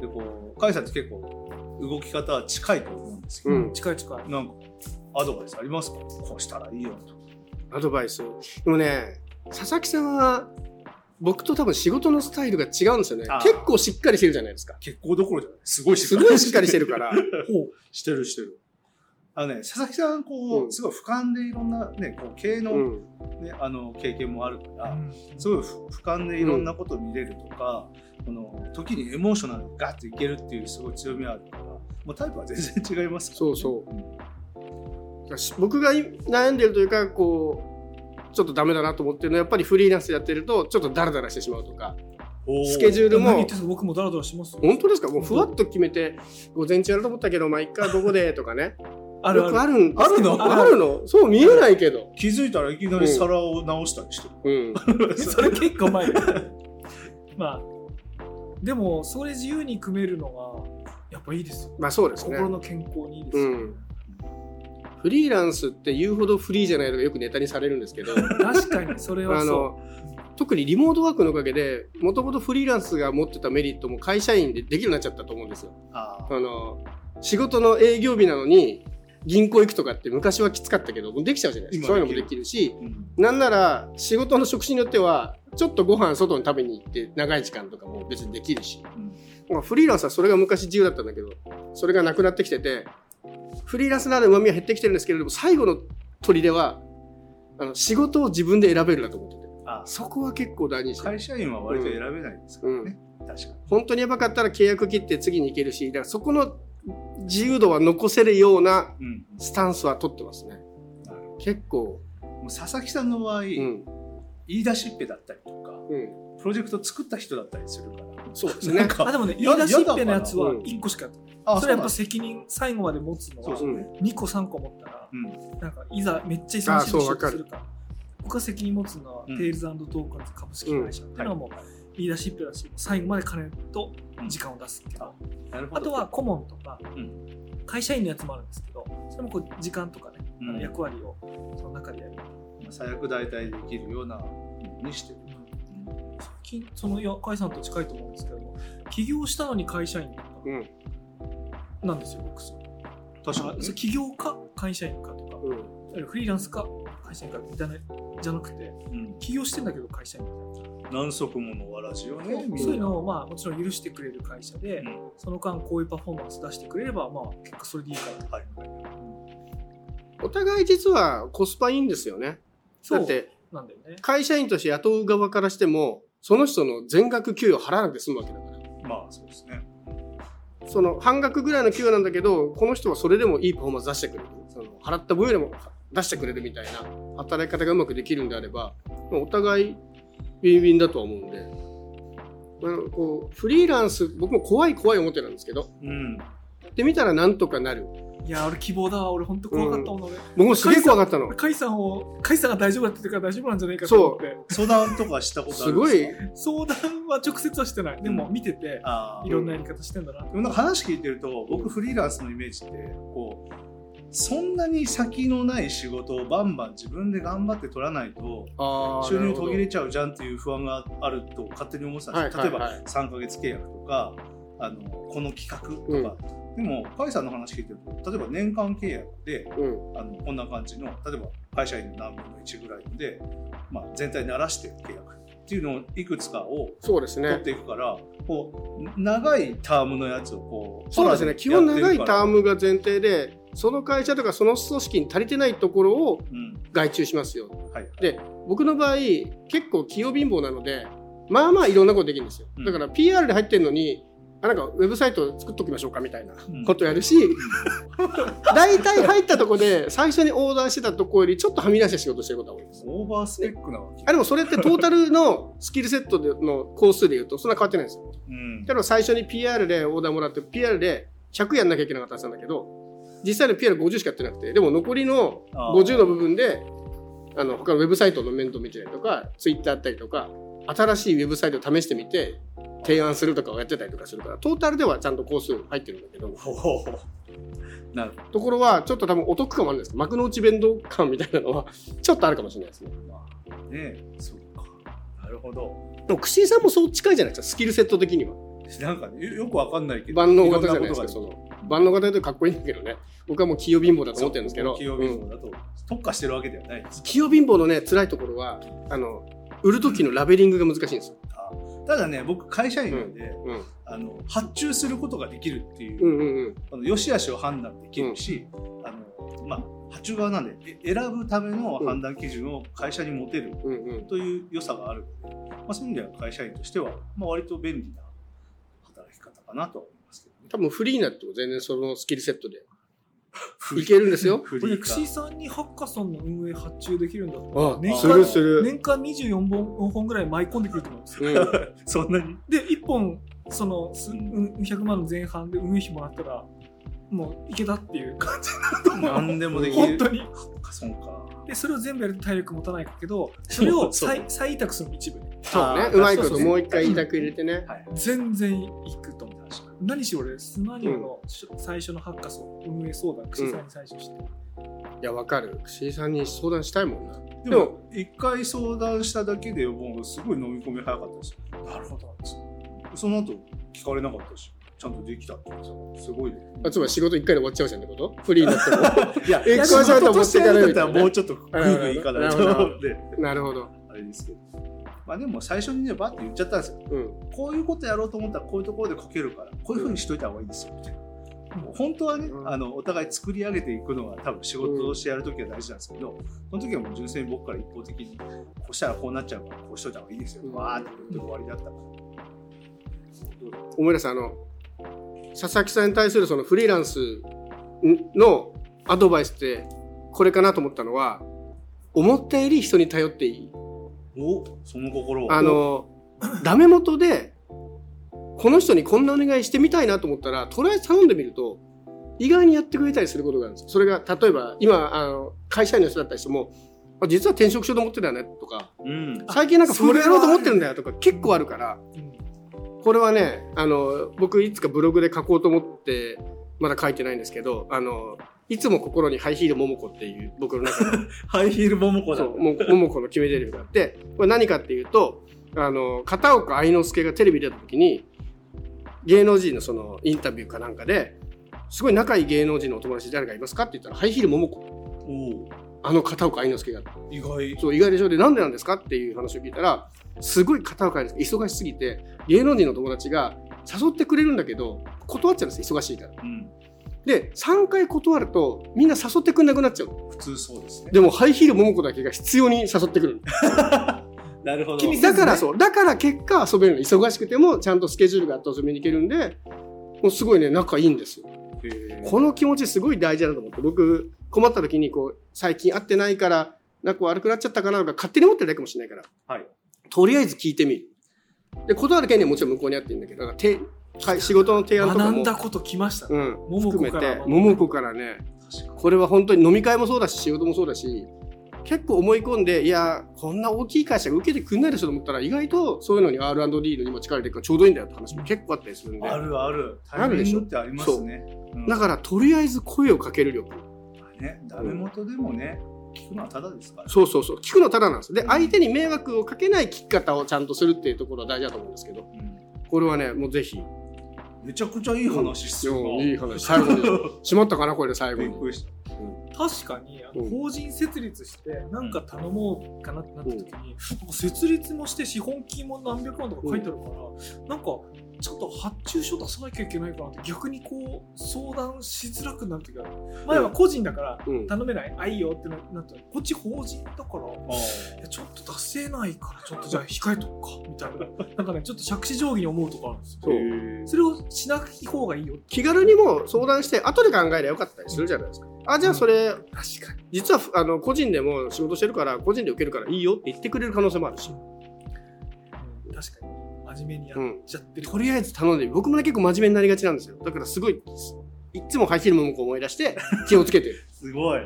でこう甲斐さんって結構動き方は近いと思うんですけど、うん。近い近い。なんかアドバイスありますか？こうしたらいいよと。アドバイス。でもね佐々木さんは僕と多分仕事のスタイルが違うんですよね。結構しっかりしてるじゃないですか。結構どころじゃない。すごいすごいしっかりしてるから。(laughs) ほう。してるしてる。あのね、佐々木さんこう、うん。すごい俯瞰でいろんなねこう経営の,、うん。ねあの経験もあるから、うん。すごいふ俯瞰でいろんなことを見れるとか、この時にエモーショナルにガッといけるっていうすごい強みあるからもうタイプは全然違いますから、そうそう。うん僕が悩んでるというかこうちょっとダメだなと思ってるのはやっぱりフリーランスやってるとちょっとダラダラしてしまうとかスケジュールも僕もダラダラしますよ。本当ですか？もうふわっと決めて午前中やると思ったけどまあ一回午後でとかねあるある。よくあるんですけど。あるの？あるの。そう見えないけど。気づいたらいきなり皿を直したりしてる、うん。(laughs) それ結構前。(laughs) まあでもそれ自由に組めるのがやっぱいいですよ。まあそうですね。心の健康にいいですよ、うん。フリーランスって言うほどフリーじゃないのがよくネタにされるんですけど。(laughs) 確かにそれはそあの特にリモートワークのおかげでもともとフリーランスが持ってたメリットも会社員でできるようになっちゃったと思うんですよ。ああの仕事の営業日なのに銀行行くとかって昔はきつかったけどもうできちゃうじゃないですか。今そういうのもできるしうん。なんなら仕事の職種によってはちょっとご飯外に食べに行って長い時間とかも別にできるし、まあ、フリーランスはそれが昔自由だったんだけどそれがなくなってきててフリーランスならでうまみは減ってきてるんですけれども最後の砦はあの仕事を自分で選べるなと思ってて。あ。そこは結構大事会社員は割と選べないですからね、確かに。本当にやばかったら契約切って次に行けるしだからそこの自由度は残せるようなうん。スタンスは取ってますね。結構。もう佐々木さんの場合、うん。言い出しっぺだったりとかうん。プロジェクト作った人だったりするから。そうですね。あでもねや言い出しっぺのやつはうん1個しかやってない、あそれやっぱ責任最後まで持つのはそうそう。ね2個3個持ったらなんだうん。なんかいざめっちゃ忙しいあそうわか。る仕事するから僕が責任持つのは、うん。テイルズトークンズ株式会社っていうのはもう言い出しっぺだし最後まで金と時間を出すけど、なるほど。あとは顧問とか、うん。会社員のやつもあるんですけどそれもこう時間とかね、あのうん役割をその中でやる。まあ最悪代替できるようなにしてる。最近そのいや甲斐さんと近いと思うんですけども起業したのに会社員だっうん。たなんですよ僕。それ確かに、起業か会社員かとか。うん。あるいはフリーランスか会社員かみたいなじゃなくてうん、起業してんだけど会社員何足ものわらじをね、そういうのをまあもちろん許してくれる会社で、うん。その間こういうパフォーマンス出してくれればまあ結果それでいいから。はいお互い実はコスパいいんですよね。そう。だってなんだよね。会社員として雇う側からしてもその人の全額給与払わなくて済むわけだから。まあそうですね。その半額ぐらいの給与なんだけどこの人はそれでもいいパフォーマンス出してくれる。その払った分よりも出してくれるみたいな働き方がうまくできるんであればまあお互いウィンウィンだとは思うんで、まあ、こうフリーランス僕も怖い怖い思ってたんですけど。うん。で見たらなんとかなる。いや俺希望だわ。俺本当怖かったもん、俺。僕もすげえ怖かったの。俺甲斐さんを甲斐さんが大丈夫だって言ってから大丈夫なんじゃないかと思って。相談とかしたことあすごいるんですか？相談は直接はしてない。でも見てていろんなやり方してんだなでもなんか話聞いてると僕フリーランスのイメージってこうそんなに先のない仕事をバンバン自分で頑張って取らないと収入途切れちゃうじゃんっていう不安があると勝手に思ってたんですよ、はいはいはい。例えば3ヶ月契約とかあのこの企画とか、でも甲斐さんの話聞いてると例えば年間契約でうん。あのこんな感じの例えば会社員の何分の1ぐらいので、まあ、全体に慣らして契約っていうのをいくつかを取っていくから、こう長いタームのやつをこうそうですね。基本長いターム、ムが前提でその会社とかその組織に足りてないところをうん。外注しますよ。はい、で僕の場合結構器用貧乏なのでまあまあいろんなことできるんですよ。うん。だから PR で入ってるのにあなんかウェブサイト作っときましょうかみたいな。うん。ことやるし、(laughs) 大体入ったとこで最初にオーダーしてたとこよりちょっとはみ出した仕事してることが多いです。オーバースペックなわけ、あでもそれってトータルのスキルセットでの工数でいうとそんな変わってないんですよ。うん。例えば最初に PR でオーダーもらって PR で100やんなきゃいけなかったんだけど実際の PR50 しかやってなくてでも残りのあー。50の部分であの他のウェブサイトの面倒見てたりとか Twitter あったりとか新しいウェブサイトを試してみて提案するとかをやってたりとかするからトータルではちゃんと工数入ってるんだけど。なるほところはちょっと多分お得感もあるんです。けど幕の内弁当感みたいなのはちょっとあるかもしれないですね。どまあねそうか。なるほど。でも串井さんもそう近いじゃないですか。スキルセット的には。なんかねよよくわかんないけど。万能型じゃないですかその。万能型でかっこいいんだけどね僕はもう器用貧乏だと思ってるんですけど。器用貧乏だと特化してるわけではないです、器用貧乏のね辛いところはあの売る時のラベリングが難しいんですよ、ただね僕会社員なんで、うん、あの発注することができるっていう、うんうんうん。あの良し悪しを判断できるし、あのまあ、発注側なんでえ選ぶための判断基準を会社に持てるうんうん。という良さがあるので、まあ、そういう意味では会社員としては、まあ、割と便利な働き方かなとは思いますけどね。多分フリーになっても全然そのスキルセットで (laughs) いけるんですよ。串井さんにハッカソンの運営発注できるんだったあら年す間るする、年間24本本ぐらい舞い込んでくると思うんですよ。うん、(laughs) そんなに？で1本そのすうん100万の前半で運営費もらったらもういけたっていう感じだと思う。何でもできる。本当に。そうか。でそれを全部やると体力持たないけどそれを (laughs) 再再委託するの一部でそうね。うまいこともう一回委託入れてね。はい。全然いくと思う何しろ俺スマニオのし最初のハッカソン運営相談串井さんに最初して、いやわかる。串井さんに相談したいもんな。でも一回相談しただけでもうすごい飲み込み早かったですなるほど。その後聞かれなかったし。ちゃんとできたってさすごいね。あつまり仕事一回で終わっちゃうじゃんってこと？フリーになっても？(laughs) いや一ったら持っていかないみたいなね。もうちょっとグイグイいかないとなるほど。あれですけどまあでも最初にねバッて言っちゃったんですよ。うん。こういうことやろうと思ったらこういうところでこけるからこういうふうにしといた方がいいですよみたいな本当はね、うん。あのお互い作り上げていくのが多分仕事をしてやるときは大事なんですけど、その時はもう純粋に僕から一方的にこうしたらこうなっちゃうからこうしといた方がいいですよ、うん。わーって言って終わりだったから、思い出したあの佐々木さんに対するそのフリーランスのアドバイスってこれかなと思ったのは思ったより人に頼っていいおその心は。あのダメ元でこの人にこんなお願いしてみたいなと思ったらとりあえず頼んでみると意外にやってくれたりすることがあるんですよ。それが例えば今あの会社員の人だったりしてもあ実は転職しようと思ってたよねとかうん。最近なんかプロやろうと思ってるんだよとか結構あるからこれはねあの僕いつかブログで書こうと思ってまだ書いてないんですけどあのいつも心にハイヒール桃子っていう僕の中で。(laughs) ハイヒール桃子だ。そうも桃子の決め台詞があって。これ何かっていうとあの片岡愛之助がテレビ出た時に芸能人のそのインタビューかなんかですごい仲いい芸能人のお友達誰かいますかって言ったらハイヒール桃子。おあの片岡愛之助が。意外。そう意外でしょ？でなんでなんですかっていう話を聞いたらすごい片岡愛之助忙しすぎて芸能人の友達が誘ってくれるんだけど断っちゃうんですよ忙しいから。うんで3回断るとみんな誘ってくんなくなっちゃう。の普通そうですね。でもハイヒール桃子だけが必要に誘ってくる (laughs) なるほど。君だからそう。だから結果遊べるの忙しくてもちゃんとスケジュールがあって遊びに行けるんでもうすごいね仲いいんですよ。この気持ちすごい大事だなと思って僕困った時にこう最近会ってないから仲悪くなっちゃったかなとか勝手に思ってるだけかもしれないから。はい。とりあえず聞いてみる。で断る権利はもちろん向こうにあっていいんだけどだからてはい仕事の提案とかも。学んだこときました。ね。うん、桃子含めからて桃子からね。これは本当に飲み会もそうだし仕事もそうだし結構思い込んでいやこんな大きい会社が受けてくんないでしょと思ったら意外とそういうのに R&D の今力入れてるからちょうどいいんだよって話も結構あったりするんで。あるある。あるでしょ？タイミングってありますね。う。ん。だからとりあえず声をかける力。ねダメ元でもね聞くのはただですからそうそうそう。聞くのただなんです。で相手に迷惑をかけない聞き方をちゃんとするっていうところは大事だと思うんですけど。うん。これはねもうぜひめちゃくちゃいい話っすよ。うんいい話。最後に。しまったかなこれで最後に。びっくりした。確かにあのうん。法人設立してなんか頼もうかなってなった時に、設立もして資本金も何百万とか書いてあるから、なんかちょっと発注書出さなきゃいけないかなって逆にこう相談しづらくなる時がある。前は個人だからうん。頼めないあいいよってななったらこっち法人だからちょっと出せないからちょっとじゃあ控えとくかみたいな。(laughs) なんかねちょっと着手定規に思うとこあるんですよ。それをしない方がいいよ気軽にも相談して後で考えればよかったりするじゃないですか。あじゃあそれ確かに。実はあの個人でも仕事してるから個人で受けるからいいよって言ってくれる可能性もあるし、うん。確かに真面目にやっちゃってる、とりあえず頼んで僕もね結構真面目になりがちなんですよ。だからすごいいつもハイヒール桃子を思い出して (laughs) 気をつけて。るすごい。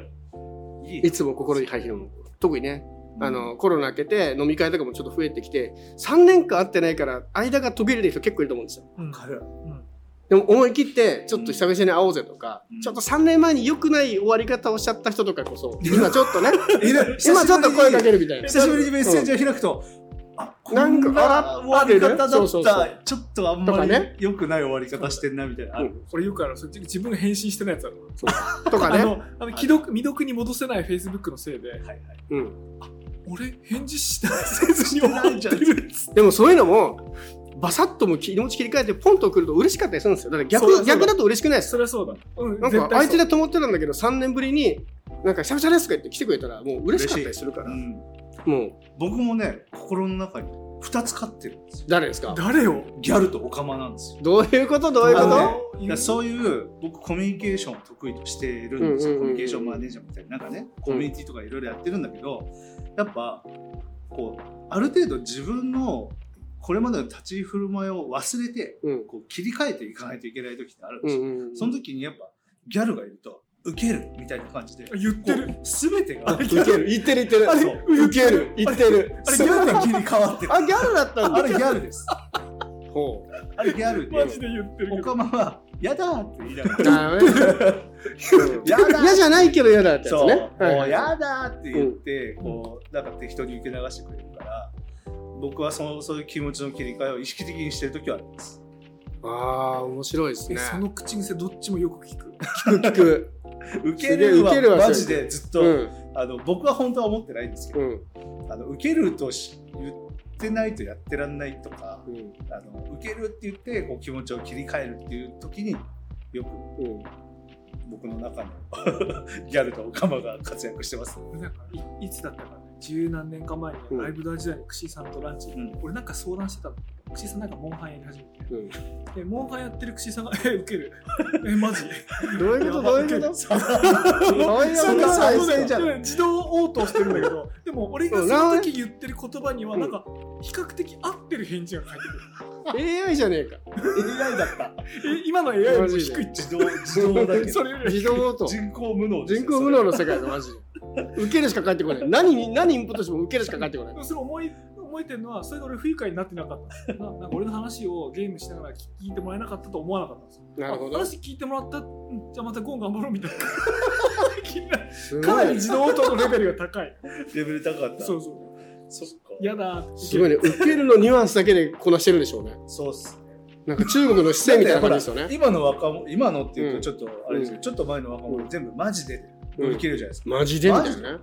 いい。いつも心にハイヒール桃子。特にねあのコロナ明けて飲み会とかもちょっと増えてきて3年間会ってないから間が途切れてる人結構いると思うんですよ。うん。でも思い切ってちょっと久々に会おうぜとか、うん。ちょっと3年前に良くない終わり方をしちゃった人とかこそ (laughs) 今ちょっとねいる今ちょっと声かけるみたいな。久しぶりにメッセージを開くと、なんか終わり方だった。そうそうそう。ちょっとあんまりとかね。良くない終わり方してんなみたいな、あるう。んこれよくあるそれ自分が返信してないやつ (laughs) あるとかね、あのあの既読未読に戻せないフェイスブックのせいではいはいうん、俺返事しないせずに終わってるでもそういうのもバサッとも気持ち切り替えてポンと来ると嬉しかったりするんですよ。だから逆逆だと嬉しくないです。そりゃそうだ、うん、なんかあいつで止まってたんだけど3年ぶりになんか久々ですとか言って来てくれたらもう嬉しかったりするから。うんもう。僕もね心の中に2つ飼ってるんですよ。誰ですか？誰よ？ギャルとオカマなんですよ。どういうこと？どういうこあのねといやそういう僕コミュニケーションを得意としてるんですよ、うんうんうん。うんコミュニケーションマネージャーみたいな。なんかねコミュニティとかいろいろやってるんだけどやっぱこうある程度自分のこれまでの立ち振る舞いを忘れてうん。こう切り替えていかないといけない時ってあるんうですよ、んうん。その時にやっぱギャルがいると受けるみたいな感じで。言ってる。全てが。受ける。言ってる言ってる。受ける。言ってる。あれ全てが切り替わってる。あギャルだったんだ。あれギャルです。ほう。あれギャルマジでで言ってるオカマは「やだ!」って言いながら。(laughs) 嫌じゃないけど嫌だってやつそう、ねもうはい。やだって言って、こうなんか適当に受け流してくれるから僕はそのそういう気持ちの切り替えを意識的にしてる時はあります。ああ面白いですね。えその口癖どっちもよく聞く。聞く聞く受けるは受けるはマジでずっと、うん。あの僕は本当は思ってないんですけど、うん。あの受けるとし言ってないとやってらんないとかうん。あの受けるって言ってこう気持ちを切り替えるっていう時によくうん。僕の中の (laughs) ギャルとオカマが活躍してます。俺なんかいいつだったかね十何年か前にうん。ライブダー時代に串井さんとランチ、うん。俺なんか相談してたの串井さんなんかモンハンやり始めて、うん。でモンハンやってる串井さんが「(laughs) えウケる。えマジ？どういうこと？どういうこと？そうそう。いうそんなこと再生じゃんで自動応答してるんだけどでも俺がその時言ってる言葉にはうん。なんか比較的合ってる返事が返ってくる。AI じゃねえか。AI だった。え今の AI よ低い自動自動だそれより自動と人工無能人工無能の世界だマジで。受けるしか返ってこない。何に何インプットしても受けるしか返ってこない。それ思い思覚えてるのはそれで俺不愉快になってなかった。んですよななんか俺の話をゲームしながら聞いてもらえなかったと思わなかったんですよ。なるほど。あ話聞いてもらった、うんじゃあまたゴン頑張ろうみたいな。かなり自動音のレベルが高い。レベル高かったそうそう。そっか。嫌だすごいね。受けるのニュアンスだけでこなしてるんでしょうね。そうっすなんか中国の姿勢みたいな感じですよね。今の若者今のっていううん。とちょっとあれですけど、ちょっと前の若者全部マジで乗り切れるじゃないですか、マジでみたいなね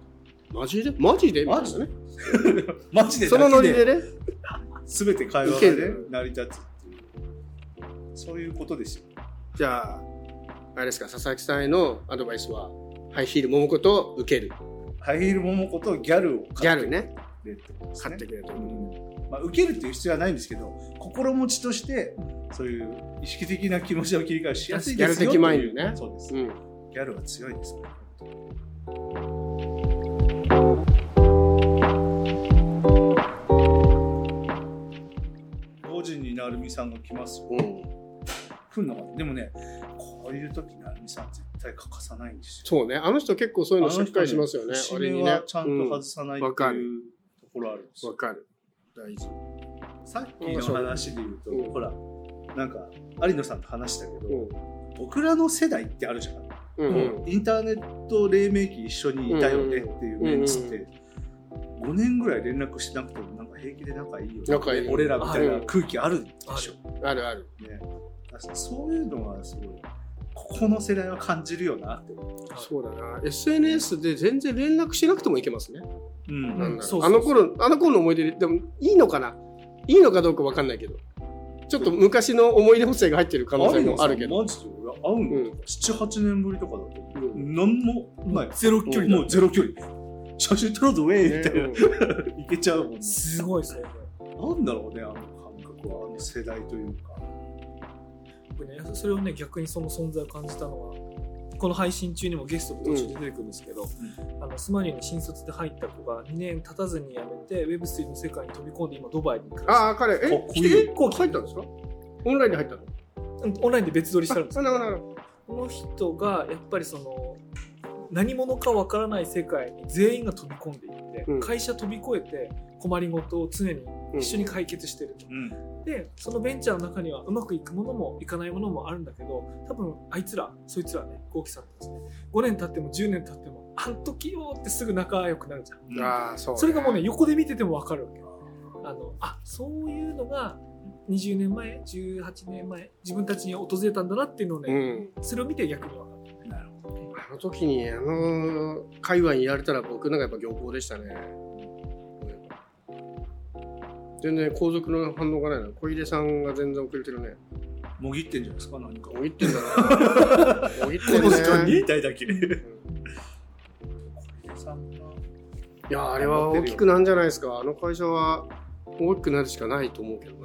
マジで？マジで？みたいなねマジ (laughs) で？そのノリでね？全て会話が成り立つっていう。そういうことですよ。じゃああれですか佐々木さんへのアドバイスはハイヒール桃子と受ける。ハイヒール桃子とギャルをギ買ってャルね。買ってくれるというまあ、受けるっていう必要はないんですけど心持ちとしてそういう意識的な気持ちの切り替えしやすいですよギャル的マインドね。そうです、うん。ギャルは強いですか時になるみさんが来ますよ。うん。来んのかな？でもねこういう時なるみさん絶対欠かさないんですよ。そうね。あの人結構そういうのしっかりしますよね。締割にね。ちゃんとうん外さないっていうところあるんですよ。わかる。大事。さっきの話で言うと、うん。ほらなんか有野さんと話したけど、うん。僕らの世代ってあるじゃん、うん。もうインターネット黎明期一緒にいたよねっていうメンツって、5年ぐらい連絡してなくてもなんか平気で仲いいよね。仲いい。俺らみたいな空気あるでしょ、ある。ある。ね、そういうのはすごいここの世代は感じるよなって。思そうだな。SNS で全然連絡しなくてもいけますね。う、うんあの頃あの頃の思い出ででもいいのかな？いいのかどうかわかんないけど。ちょっと昔の思い出補正が入ってる可能性もあるけど。マジで。俺会うの、うん。78年ぶりとかだと、うん。何もない。ゼロ距離だもうゼロ距離写真撮ろうぜウェイみたいな、ねいけちゃうもんね。すごいですね。なんだろうねあの感覚はあの世代というか。僕ねそれをね逆にその存在を感じたのはこの配信中にもゲストで途中で出てくるんですけど、あのスマニューに新卒で入った子が2年経たずに辞めて Web3 の世界に飛び込んで今ドバイに暮らああ彼えこいい。結構入ったんですか？オンラインで入ったの？オンラインで別撮りしてるんですよ。あなるほどなるほど。この人がやっぱりその何者かわからない世界に全員が飛び込んでいって、うん。会社飛び越えて困りごとを常にうん。一緒に解決してると、うん。でそのベンチャーの中にはうまくいくものもいかないものもあるんだけど多分あいつらそいつらね豪輝さんたちね5年経っても10年経ってもあん時よってすぐ仲良くなるじゃん。うん。ああそう、それがもうね横で見てても分かるわけ。あのあそういうのが20年前18年前自分たちに訪れたんだなっていうのをね、うん。それを見て逆に分かるあの時にあの界隈にやられたら僕なんかやっぱ行幸でしたね。全然後続の反応がないな。小出さんが全然遅れてるね。もぎってんじゃないですか？何か。もぎってんだな (laughs) もぎってこんね。の時間に言いたいだけうん。さんがいやあれは大きくなんじゃないですか。あの会社は大きくなるしかないと思うけどな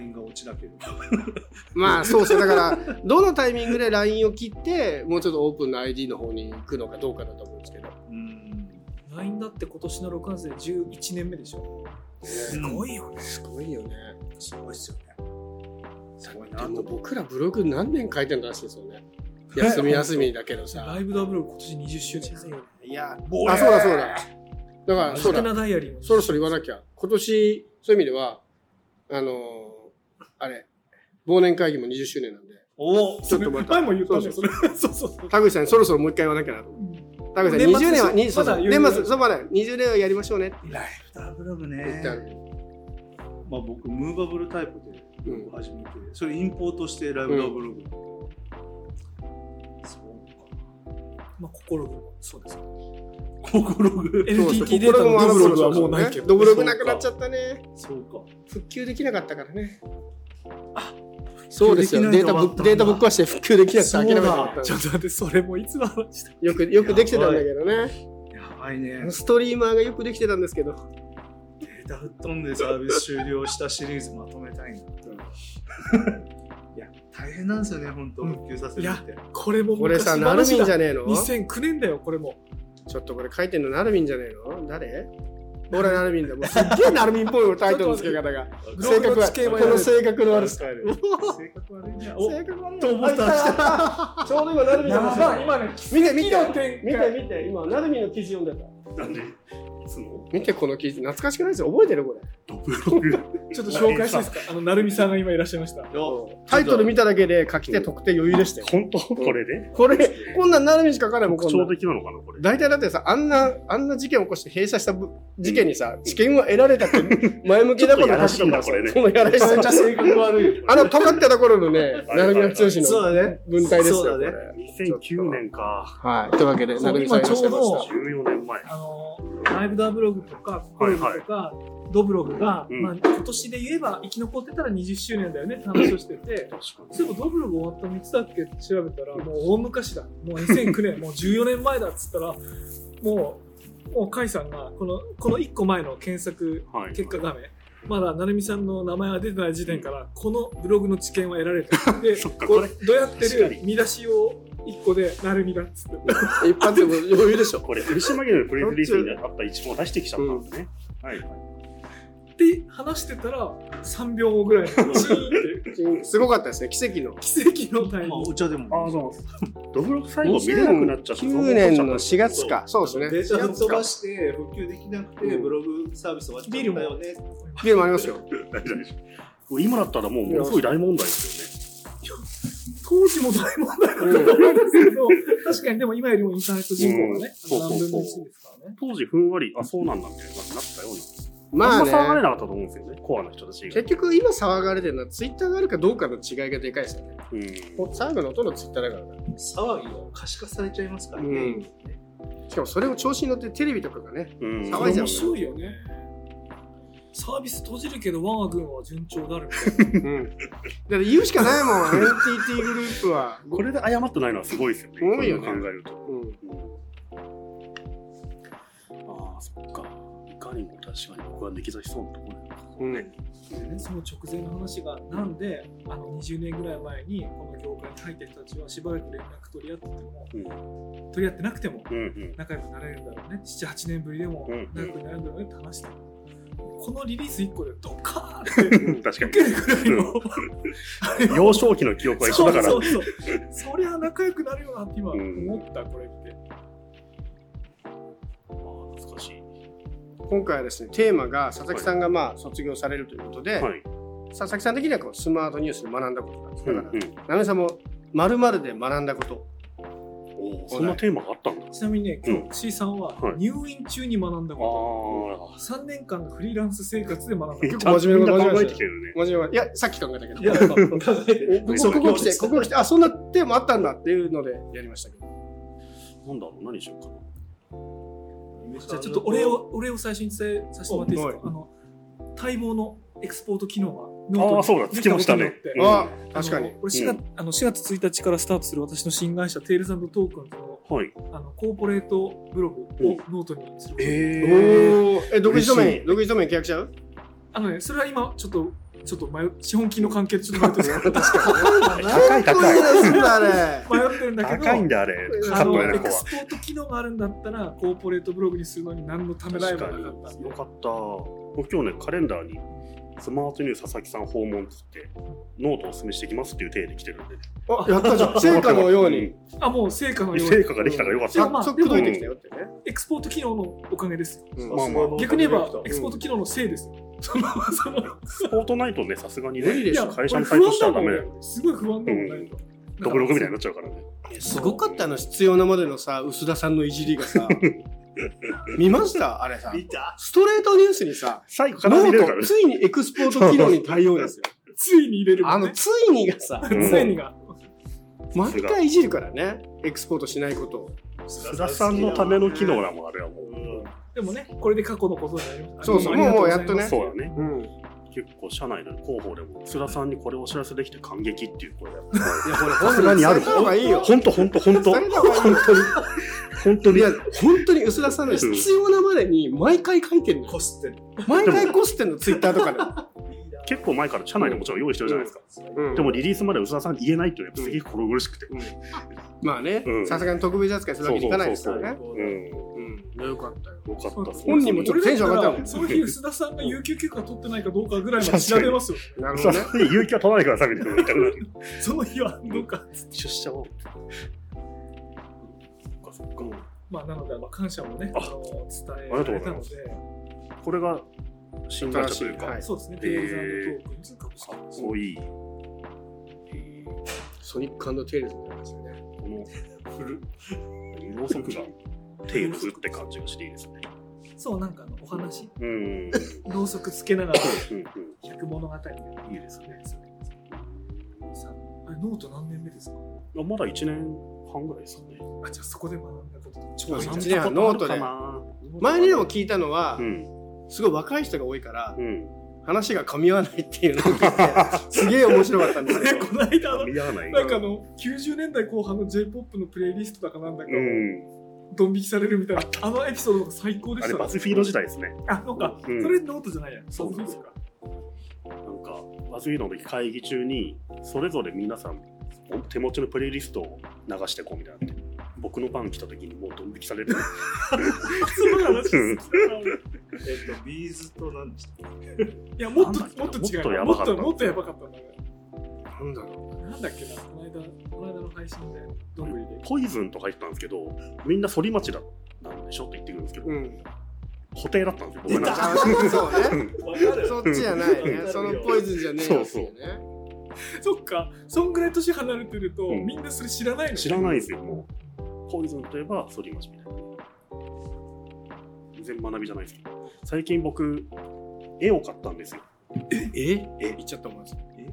LINE が落ちなければ。(laughs) まあそうそう。だからどのタイミングで LINE を切ってもうちょっとオープンな ID の方に行くのかどうかだと思うんですけど。うん。LINE だって今年の6月で11年目でしょ。すごいよね、すごいよね。すごいっすよね。すごいでな。とも僕らブログ何年書いてんだらしいですよね。休み休みだけどさ。ライブダブル今年20周年。ですよいやあそうだそうだ。だからそうだ。ハテナダイアリーもそろそろ言わなきゃ。今年そういう意味ではあのーあれ忘年会議も20周年なんで。おおちょっとまた。前も言ったねそそうれ。(laughs) そうそうそう。田口さんにそろそろもう一回言わなきゃなと。田口さん年末20年は年末そうまだ20年はやりましょうね。ライフダブログ言ねまあ僕ムーバブルタイプで始めて、それインポートしてライブダブログ、そうまあ心もそうです。よか心グ NTT データのドブログはもうないけど。ドブログなくなっちゃったね。そうか。復旧できなかったからねそうですよ。データぶデータぶっ壊して復旧できなくて諦めて。もらったちょっと待ってそれもいつの話だよくよくできてたんだけどね。やばいね。ストリーマーがよくできてたんですけど。データ吹っ飛んでサービス終了したシリーズまとめたいな。(laughs) いや、大変なんですよね、本当、うん。復旧させるって。これもこれさ昔ナルミンじゃねえの？2009年だよこれも。ちょっとこれ書いてんのナルミンじゃねえの？誰？ほらナルミンだ。もうすっげえナルミンっぽいタイトルの付け方が。性格はこの性格の悪さ性格悪いね。お性格悪いと思った。あ (laughs) ちょうど今ナルミンの話。今ね見て見て。見て見て。今ナルミンの記事読んでた。なんで？つの？見てこの記事、懐かしくないですよ。覚えてる？これ。ドブログ。(laughs) ちょっと紹介していいですかあの、なるみさんが今いらっしゃいました。タイトル見ただけで書き手特定余裕でしたよ。本当？これで？これ、こんなんなるみしか書かないもん、こ特。徴的なのかな、これ。大体だってさ、あんな、あんな事件を起こして閉鎖したぶ事件にさ、知見は得られたって前向きなこと書くんだこれねそのやらしさめっちゃ性格悪い。あの、尖ってた頃のね、はいなるみは剛そうのだね。文体ですよ、こそうだねれ。2009年か。はい。というわけで、そうなるみさんいらっしゃいま今ちょうどした。14年前。あの、ライブダーブログとか、コログとか、ドブログが、うん。まあ、今年で言えば生き残ってたら20周年だよねって話をしてて、そういえばドブログ終わったのいつだっけって調べたら、もう大昔だ。もう2009年、もう14年前だっつったら、もう、もう甲斐さんが、この、この1個前の検索。結果画面、まだ成美さんの名前が出てない時点から、このブログの知見は得られてる。で、(laughs) ここれ。うどうやってる見出しを1個で、成美だっつって。一発でも余裕でしょ。(laughs) これ、鳥島家のプレスリースにあった一文を出してきちゃったんですね。はい。って話してたら、3秒後ぐらいにチーンって、すごかったですね、奇跡の。奇跡のタイミまあング。お茶でも。ああ、そう。ドブログ最後見れなくなっちゃった。2009年の4月か。そうですね。データ飛ばしして復旧できなくて、うんブログサービス終わっちゃったよね。ビールもありますよ。(laughs) 今だったらもうものすごい大問題です当時も大問題だったと思うんですけど、確かにでも今よりもインターネット人口がね、うん何分の1ですからね。当時ふんわり、あ、そうなんだみたいな感じになったような。まああんま騒がれね。なかったと思うんですよね。コアな人たちが。結局今騒がれてるのはツイッターがあるかどうかの違いがでかいですよね。うん。最後の音のツイッターだからね。騒ぎが可視化されちゃいますからね。うんしかもそれを調子に乗ってテレビとかがね。うん。騒いじゃう面白いよね。サービス閉じるけど我が軍は順調だるみたいな。うん。だって言うしかないもん、NTT グループは。これで謝ってないのはすごいですよね。多いよねそううの考えると。うん。ああ、そっか。いかにも確かに僕は抜き差しそうなところだようん。でね、その直前の話が、なんであの20年ぐらい前にこの業界に入った人たちはしばらく連絡取り合ってても、取り合ってなくてもうんうん。仲良くなれるんだろうね、7、8年ぶりでもうん仲良くなれるんだろうねって話してる。このリリース1個でドカーンってうん確か受けるぐらいの、に。(laughs) 幼少期の記憶は一緒だから。そうそうそうそりゃ仲良くなるよなって今うん思った、これって。ああ、懐かしい。今回はですね、テーマが佐々木さんがまあ卒業されるということで、はい。佐々木さん的にはこうスマートニュースで学んだことなんです。だから、うんうんさんも〇〇で学んだこと。そんなテーマがあったんだ。ちなみにね、今日、C さんははい入院中に学んだあこあ。と、3年間のフリーランス生活で学んだこと。結構真面目な考え真面目なてきてるね。真面目ないや、さっき考えたけど。いや、ここ来て、ここ来て、あ、そんなテーマあったんだっていうのでやりましたけど。なんだろう、何しようかな。じゃあちょっとお礼を、お礼を最初に伝えさせてもらっていいですか、はいあの、待望のエクスポート機能があーそうだつきましたねうんあ、確かに。これ4月,、あの4月1日からスタートする私の新会社、テールズトークンのはい。あのコーポレートブログをノートにするえおーえ、独自ドメイン、独自ドメイン契約しちゃう？あのね、それは今、ちょっと、ちょっと迷う資本金の関係でちょっと迷ってるんですけど高い高い。いですんだ、あれ。迷ってるんだけど、高いんだ、あれ。カあのエクスポート機能があるんだったら、コーポレートブログにするのに何のためらいもなかったよかった。僕今日ね、カレンダーに、 SmartNews佐々木さん訪問っつって、ノートをお勧めしてきますっていう体で来てるんで、あ、やったじゃん。(laughs) 成果のように。あ、もう成果のように成果ができたからよかった。でもまあ早速届いてきたよってね。エクスポート機能のおかげです。うんまあまあ逆に言えば、エクスポート機能のせいです。その、その、スポートナイトね、さすがにね無理でしょ、会社のサイトしたらダメだよ。すごい不安だもんね。ドブログみたいになっちゃうからね。すごかったの、必要なまでのさ、薄田さんのいじりがさ。(laughs) 見ました？あれさ。見た？ストレートニュースにさ、最後からね。ついにエクスポート機能に対応ですよ。(laughs) ついに入れるもあの。ついにがさ、うんついにが。毎回いじるからね。エクスポートしないことを。須田さんのための機能だもん、あれはもう。でもね、これで過去のことになります。そうそうもうやっとねそうだね。うん。い結構、社内の広報でも、須田さんにこれをお知らせできて感激っていう声が。や、これ、さすがにある。ほんとほんとほんと。伝えた方がいいよ。本当に。いや、本当に薄田さんの必要なまでに毎回書いてるのよ。こすってる。毎回こすってんの、ツイッターとかで。結構前から社内でもちろん用意してるじゃないですか。うんでもリリースまで薄田さんに言えないっていうのはやっぱすげえ心苦しくて。まあねう、んさすがに特別扱いするわけにいかないですからね。よかったよ。よかった。本人もちょっとテンション上がったもんその日、須田さんが有給休暇取ってないかどうかぐらいまで調べますよ。薄なるほどね。田さんに勇気は取らないでくださいみたいなの言ったら、(laughs) その日はどうか。出社を。そっかそっか。まあ、なので、まあ、感謝もね、ああの伝えありがとうございられたのますで、これが新会社というか、はいそうですね、えーテイルズトークンズ株式かっ会社こいい。えーソニックテイルズになりましたね。このフル、ろうそくがテールズって感じがしていいですね。そう、なんかあのお話、うん。うんろうそくつけながら、うん百物語みたいないいですね。さあれ、ノート何年目ですか？あまだ1年半ぐらいですかね。あ、じゃあそこで学んだこと超一年半ノートで前にでも聞いたのはう、ん。すごい若い人が多いからう、ん。話が噛み合わないっていうのを聞いて、(laughs) すげえ面白かったんですけど。(laughs) この間あの、見合わない。なんかあの、90年代後半の J-POP のプレイリストだかなんだかうを、ん。ドン引きされるみたいな、あのエピソードが最高であれ、したね。 BuzzFeed時代ですね。あ、なんか、うん。それノートじゃないや。そうそうですか。なんか、 BuzzFeedの時会議中に、それぞれ皆さん、手持ちのプレイリストを流してこうみたいにな。って、僕の番来た時にもうドン引きされて、その話えっと、ビーズと何でしたっいや、もっと、もっと違う。もっとやもっと、ばかった。もっとやばかったんだね。なんだろなんだっけな、この間、この間の配信で、どんぐりで。ポイズンとか言ってたんですけど、みんな反町だなんでしょって言ってくるんですけど、う。うん。固定だったんですよ、僕なんそうね。わかるそっちじゃないね。そのポイズンじゃねえよっていうね。そっか、そんぐらい年離れてると、うんみんなそれ知らないの知らないですよ、もう。ポイズンといえば反町みたいな。全然学びじゃないですけど。最近僕、絵を買ったんですよ。ええ？言っちゃったもん。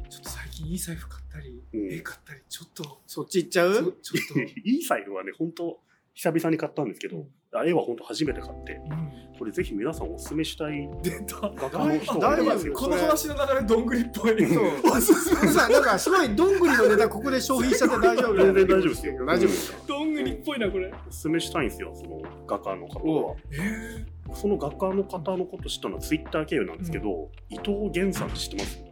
ちょっと最近いい財布買ったり、うん。絵買ったり、ちょっと、そっち行っちゃう？ちょっと、(laughs) いい財布はね、本当久々に買ったんですけど、あ絵は本当初めて買って、うんこれぜひ皆さんお勧めしたい。画家の人がいますよ。この話の流れ、どんぐりっぽい。そう。おすすめさ、(laughs) なんかすごいどんぐりのネタここで消費しちゃって大丈夫？全然大丈夫ですよ。大丈夫ですかどんぐりっぽいな、これ。お勧めしたいんですよ、その画家の方は。えその画家の方のこと知ったのはツイッター経由なんですけど、伊藤源さんって知ってます？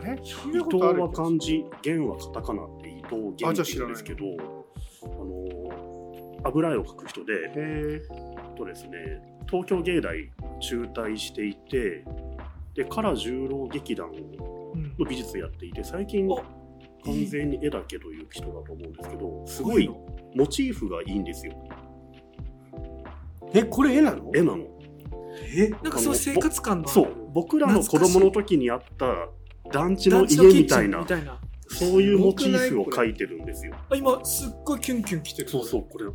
あれ？伊藤は漢字、源はカタカナって伊藤源あって言うんですけど、あの油絵を描く人で。とですね、東京芸大中退していて、で、唐十郎劇団うん。の美術やっていて、最近お完全に絵だけという人だと思うんですけど、すごいの？モチーフがいいんですよ。え、これ絵なの？絵なの。えなんかそういう生活感のそう、僕らの子供の時にあった団地の家みたいな、みたいな。そういうモチーフを描いてるんですよ。あ今、すっごいキュンキュン来てる。そうそう、これ。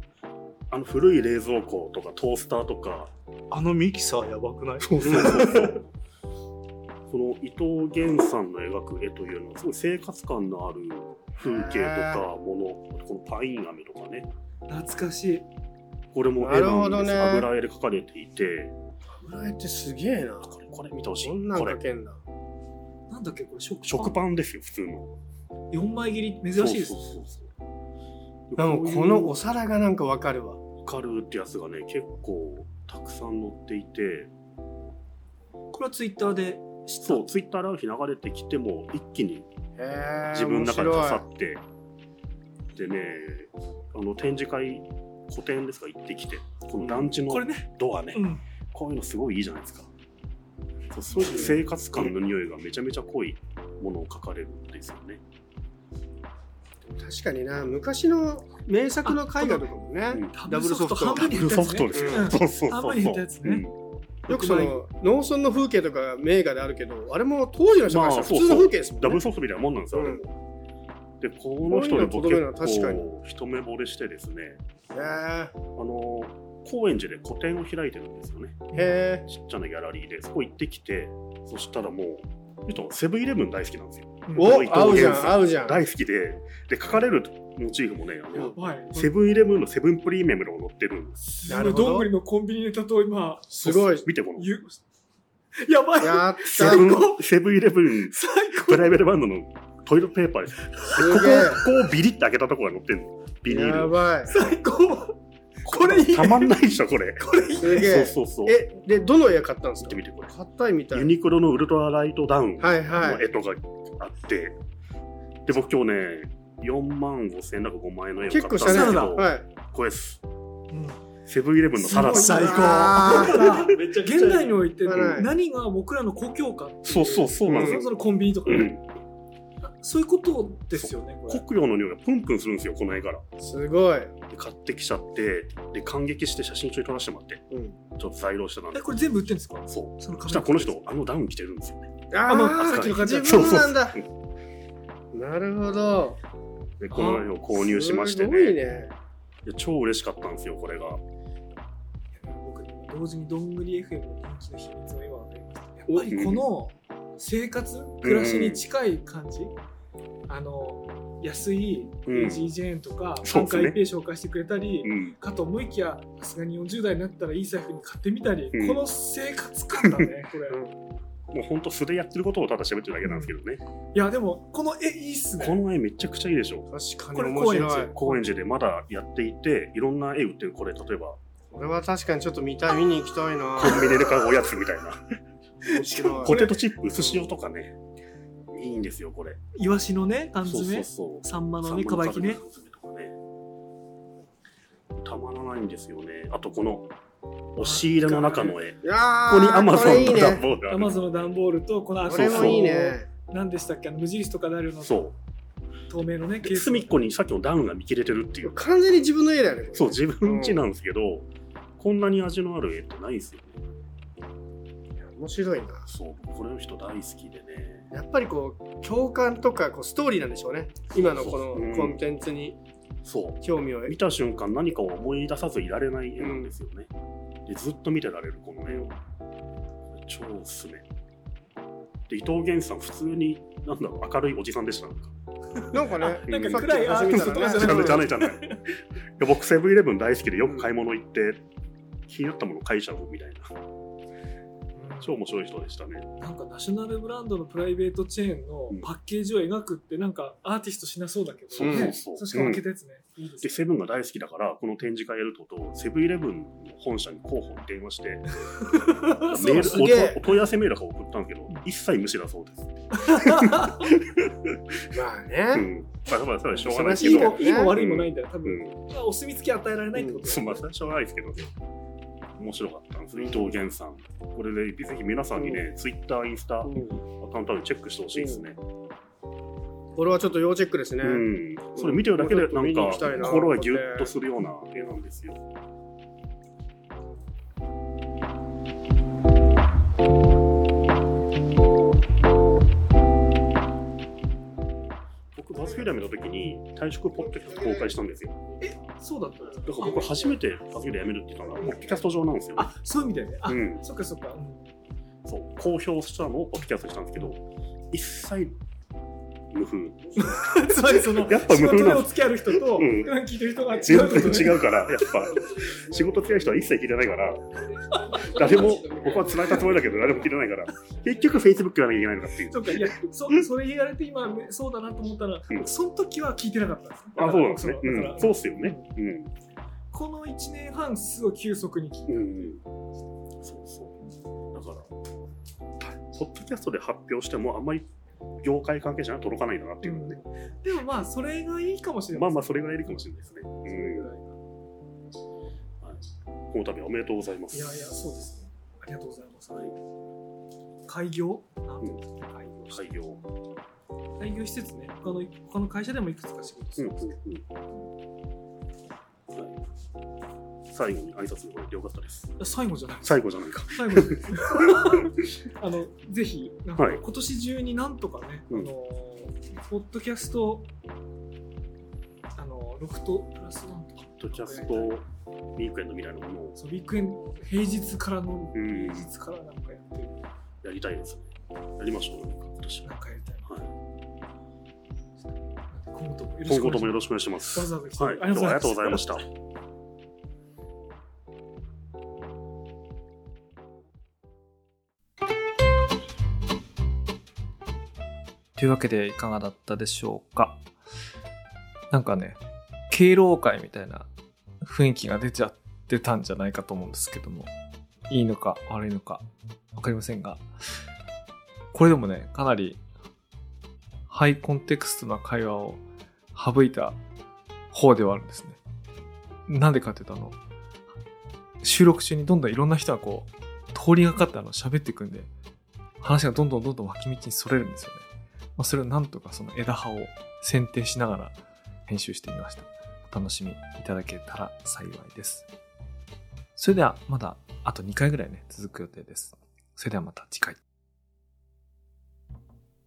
あの古い冷蔵庫とかトースターとか、あのミキサーやばくない？そうそうそうそう。この伊藤源さんの描く絵というのは、すごい生活感のある風景とかもの、このパイン飴とかね、懐かしい。これも絵なんです。ほどね油絵で描かれていて、油絵ってすげえな。これこれ見てほしい。こんなん描けんだ。なんだっけ、これ食パン。食パンですよ、普通の。4枚切り、珍しいですそう。そうそうそうでもこのお皿がなんかわかるわ。わかるってやつがね、結構たくさん載っていて、これはツイッターで。そう、ツイッターである日流れてきても、一気に。自分の中で刺さ面って、でね、あの展示会、個展ですか、行ってきて、この団地のこれね。ドアね、うん。こういうのすごいいいじゃないですか。そうそういう生活感の匂いがめちゃめちゃ濃いものを描かれるんですよね。確かにな、昔の名作の絵画とかもね。うん、ダブルソフト。半分に減ったやつねソフトですよ。うん。そうそうそうよくその農村の風景とか名画であるけど、あれも当時の人からしたら普通の風景ですもんね。ダブルソフトみたいなもんなんですよ、うんあれ。もで、この人で僕結のは確かに。構一目惚れしてですね、へあの、高円寺で個展を開いてるんですよね。え。へちっちゃなギャラリーで、そこ行ってきて、そしたらもう、えっとセブンイレブン大好きなんですよ。え。お合うじゃん、合うじゃん。大好きで、で、書かれるモチーフもね、あの、はい。セブンイレブンのセブンプリメムロを載ってるんです。なるほどどんぐりのコンビニネタと今、すごい。見てこの。ゆやばいやっセた。ブン、セブンイレブン最プライベートバンドのトイレットペーパーです。すここ。ここをビリって開けたところが載ってるの。ビニール。やばい。最高これいいたまんないでしょ、これ。これいいすげえ。そうそうそう。え、で、どの絵買ったんですか？見てみて、これ。硬いみたい。ユニクロのウルトラライトダウンのはいはい。絵とかあって、で、僕今日ね、4万5千円だか5万円の絵を買ったん。ですけど、はい。これです。うんセブンイレブンのサラダ。最高現代においてはい何が僕らの故郷かっていそうそうそうなんですよそのコンビニとかね、うん。そういうことですよねこれ。黒曜の匂いがプンプンするんですよこの絵から。すごい。で買ってきちゃってで感激して写真一緒に撮らせてもらってうん。ちょっと在廊してたんでえこれ全部売ってるんですか？そう。そしたらこの人あのダウン着てるんですよね。あのあ、さっきの感じ自分なんだ。そ。う (laughs) なるほど。でこの絵を購入しましてすごいね。ね。いや超嬉しかったんですよこれが。僕同時にどんぐり FM の人気の秘密を今分かりましたやっぱりこの生活暮らしに近い感じ、あの安いうん。AGJN とか3そう回ペイ紹介してくれたり、うん。かと思いきやさすがに40代になったらいい財布に買ってみたり、うん。この生活感だね (laughs) これ、うん。もうほんと素でやってることをただ喋ってるだけなんですけどね、いやでもこの絵いいっすね。この絵めちゃくちゃいいでしょ。確かにこれ面白い。高円。高円寺でまだやっていていろんな絵売ってるこれ例えば。これは確かにちょっと見たい、見に行きたいな。コンビニで買うおやつみたいな。面白い。ポテトチップ薄塩とかねいいんですよこれ。イワシのね缶そう詰そうそう。サンマのねかば焼きねサンマの缶詰とかね。たまらないんですよね。あとこの押し入れの中の絵。いやここにアマゾンのいいね。段ボールがあるアマゾンの段ボールとこのこれもいいね。何でしたっけ？あの無印とかであるの。そ透明のねうで隅っこにさっきのダウンが見切れてるっていう。完全に自分の家だよね。そう自分家なんですけど、こんなに味のある絵ってないんですよ。ね面白いな。そうこれの人大好きでねやっぱりこう共感とかこうストーリーなんでしょうね。今のこうんのコンテンツに。そう。興味を。見た瞬間何かを思い出さずいられない絵なんですよね、でずっと見てられるこの絵を。超おすすめ。で伊藤源さん普通になんだろう明るいおじさんでしたなんか。なんかね、なん。か暗いアーティストとかじゃなくてじゃないじゃないじゃない。いや僕セブンイレブン大好きでよく買い物行って気になったもの買いちゃうみたいな超面白い人でしたね。なんかナショナルブランドのプライベートチェーンのうん。パッケージを描くってなんかアーティストしなそうだけど、そうねそう。そうしかも開けたやつね、いいでセブンが大好きだからこの展示会やるとをセブンイレブンの本社に広報に電話して (laughs) メールおお問い合わせメールとか送ったんですけど一切無視だそうです、(laughs) まあうね。ん、まあまあそれはしょうがないけど。いもいいも悪いもないんだよ。多分、うん。まあお墨付き与えられないってことだよそうまあそれはしょうがないですけど面白かったんです伊藤源さん。これでぜひ皆さんにね、ツイッターインスタアうん。カウントあるチェックしてほしいですね、これはちょっと要チェックですね。うん、それ見てるだけでなんか心がギュッとするような絵なんですよ。フィード辞めた時に退職ポッドキャスト公開したんですよ。そうだったんですだから僕初めてバズフィード辞めるって言ったのはポッドキャスト上なんですよ。あそういう意味だよねあ、うん。そっかそっか、うん。そう公表したのをポッドキャストにしたんですけど一切無風。(laughs) つまりそのやっぱ仕事でお付き合いある人と、うん普段聞いてる人が違うね然違うから、やっぱ、仕事強い人は一切聞いてないから、誰も、僕は繋いだつもりだけど、誰も聞いてないから、結局 Facebook やらなきゃいけないのかっていう。そっかいやそそれ言われて今ねそうだなと思ったら、うんその時は聞いてなかったんですあ、そうなんですね。うん、そうっすよね。うん。この1年半すごい急速に聞いてうん。そうそう。だから、ポッドキャストで発表しても、あんまり業界関係者には届かないんだなっていうのね。でもまあそれがいいかもしれないまあまあ、それぐらいいるかもしれないですね。それぐらい。この度おめでとうございます。いやいやそうですね。ありがとうございます、開業？なん。ていうん開業開業。開業施設ね。他の他の会社でもいくつか仕事すうんるんですけど、うんうんはい最後に挨拶もらえてよかったです。最後じゃない。最後じゃないか。最後です (laughs) あのぜひなんかはい。今年中になんとかね、うん。あのポッドキャストあのロフトプラスワンとか。ポッドキャストウィークエンドみたいなものを。そうウィークエンド平日からのうん。平日からなんかやってる。やりたいですね。やりましょう、なんか今年は。なんかやりたいはい、今後ともよろし今くお願いしよろしくお願いします。わざわざ来てはい、ありがとうございました。というわけでいかがだったでしょうかなんかね、敬老会みたいな雰囲気が出ちゃってたんじゃないかと思うんですけども、いいのか悪いのかわかりませんが、これでもね、かなりハイコンテクストな会話を省いた方ではあるんですね。なんでかっていうとあの、収録中にどんどんいろんな人がこう、通りがかってあの喋っていくんで、話がどんどんどんどん脇道にそれるんですよね。まあ、それをなんとかその枝葉を剪定しながら編集してみました。お楽しみいただけたら幸いです。それではまだあと2回ぐらいね、続く予定です。それではまた次回。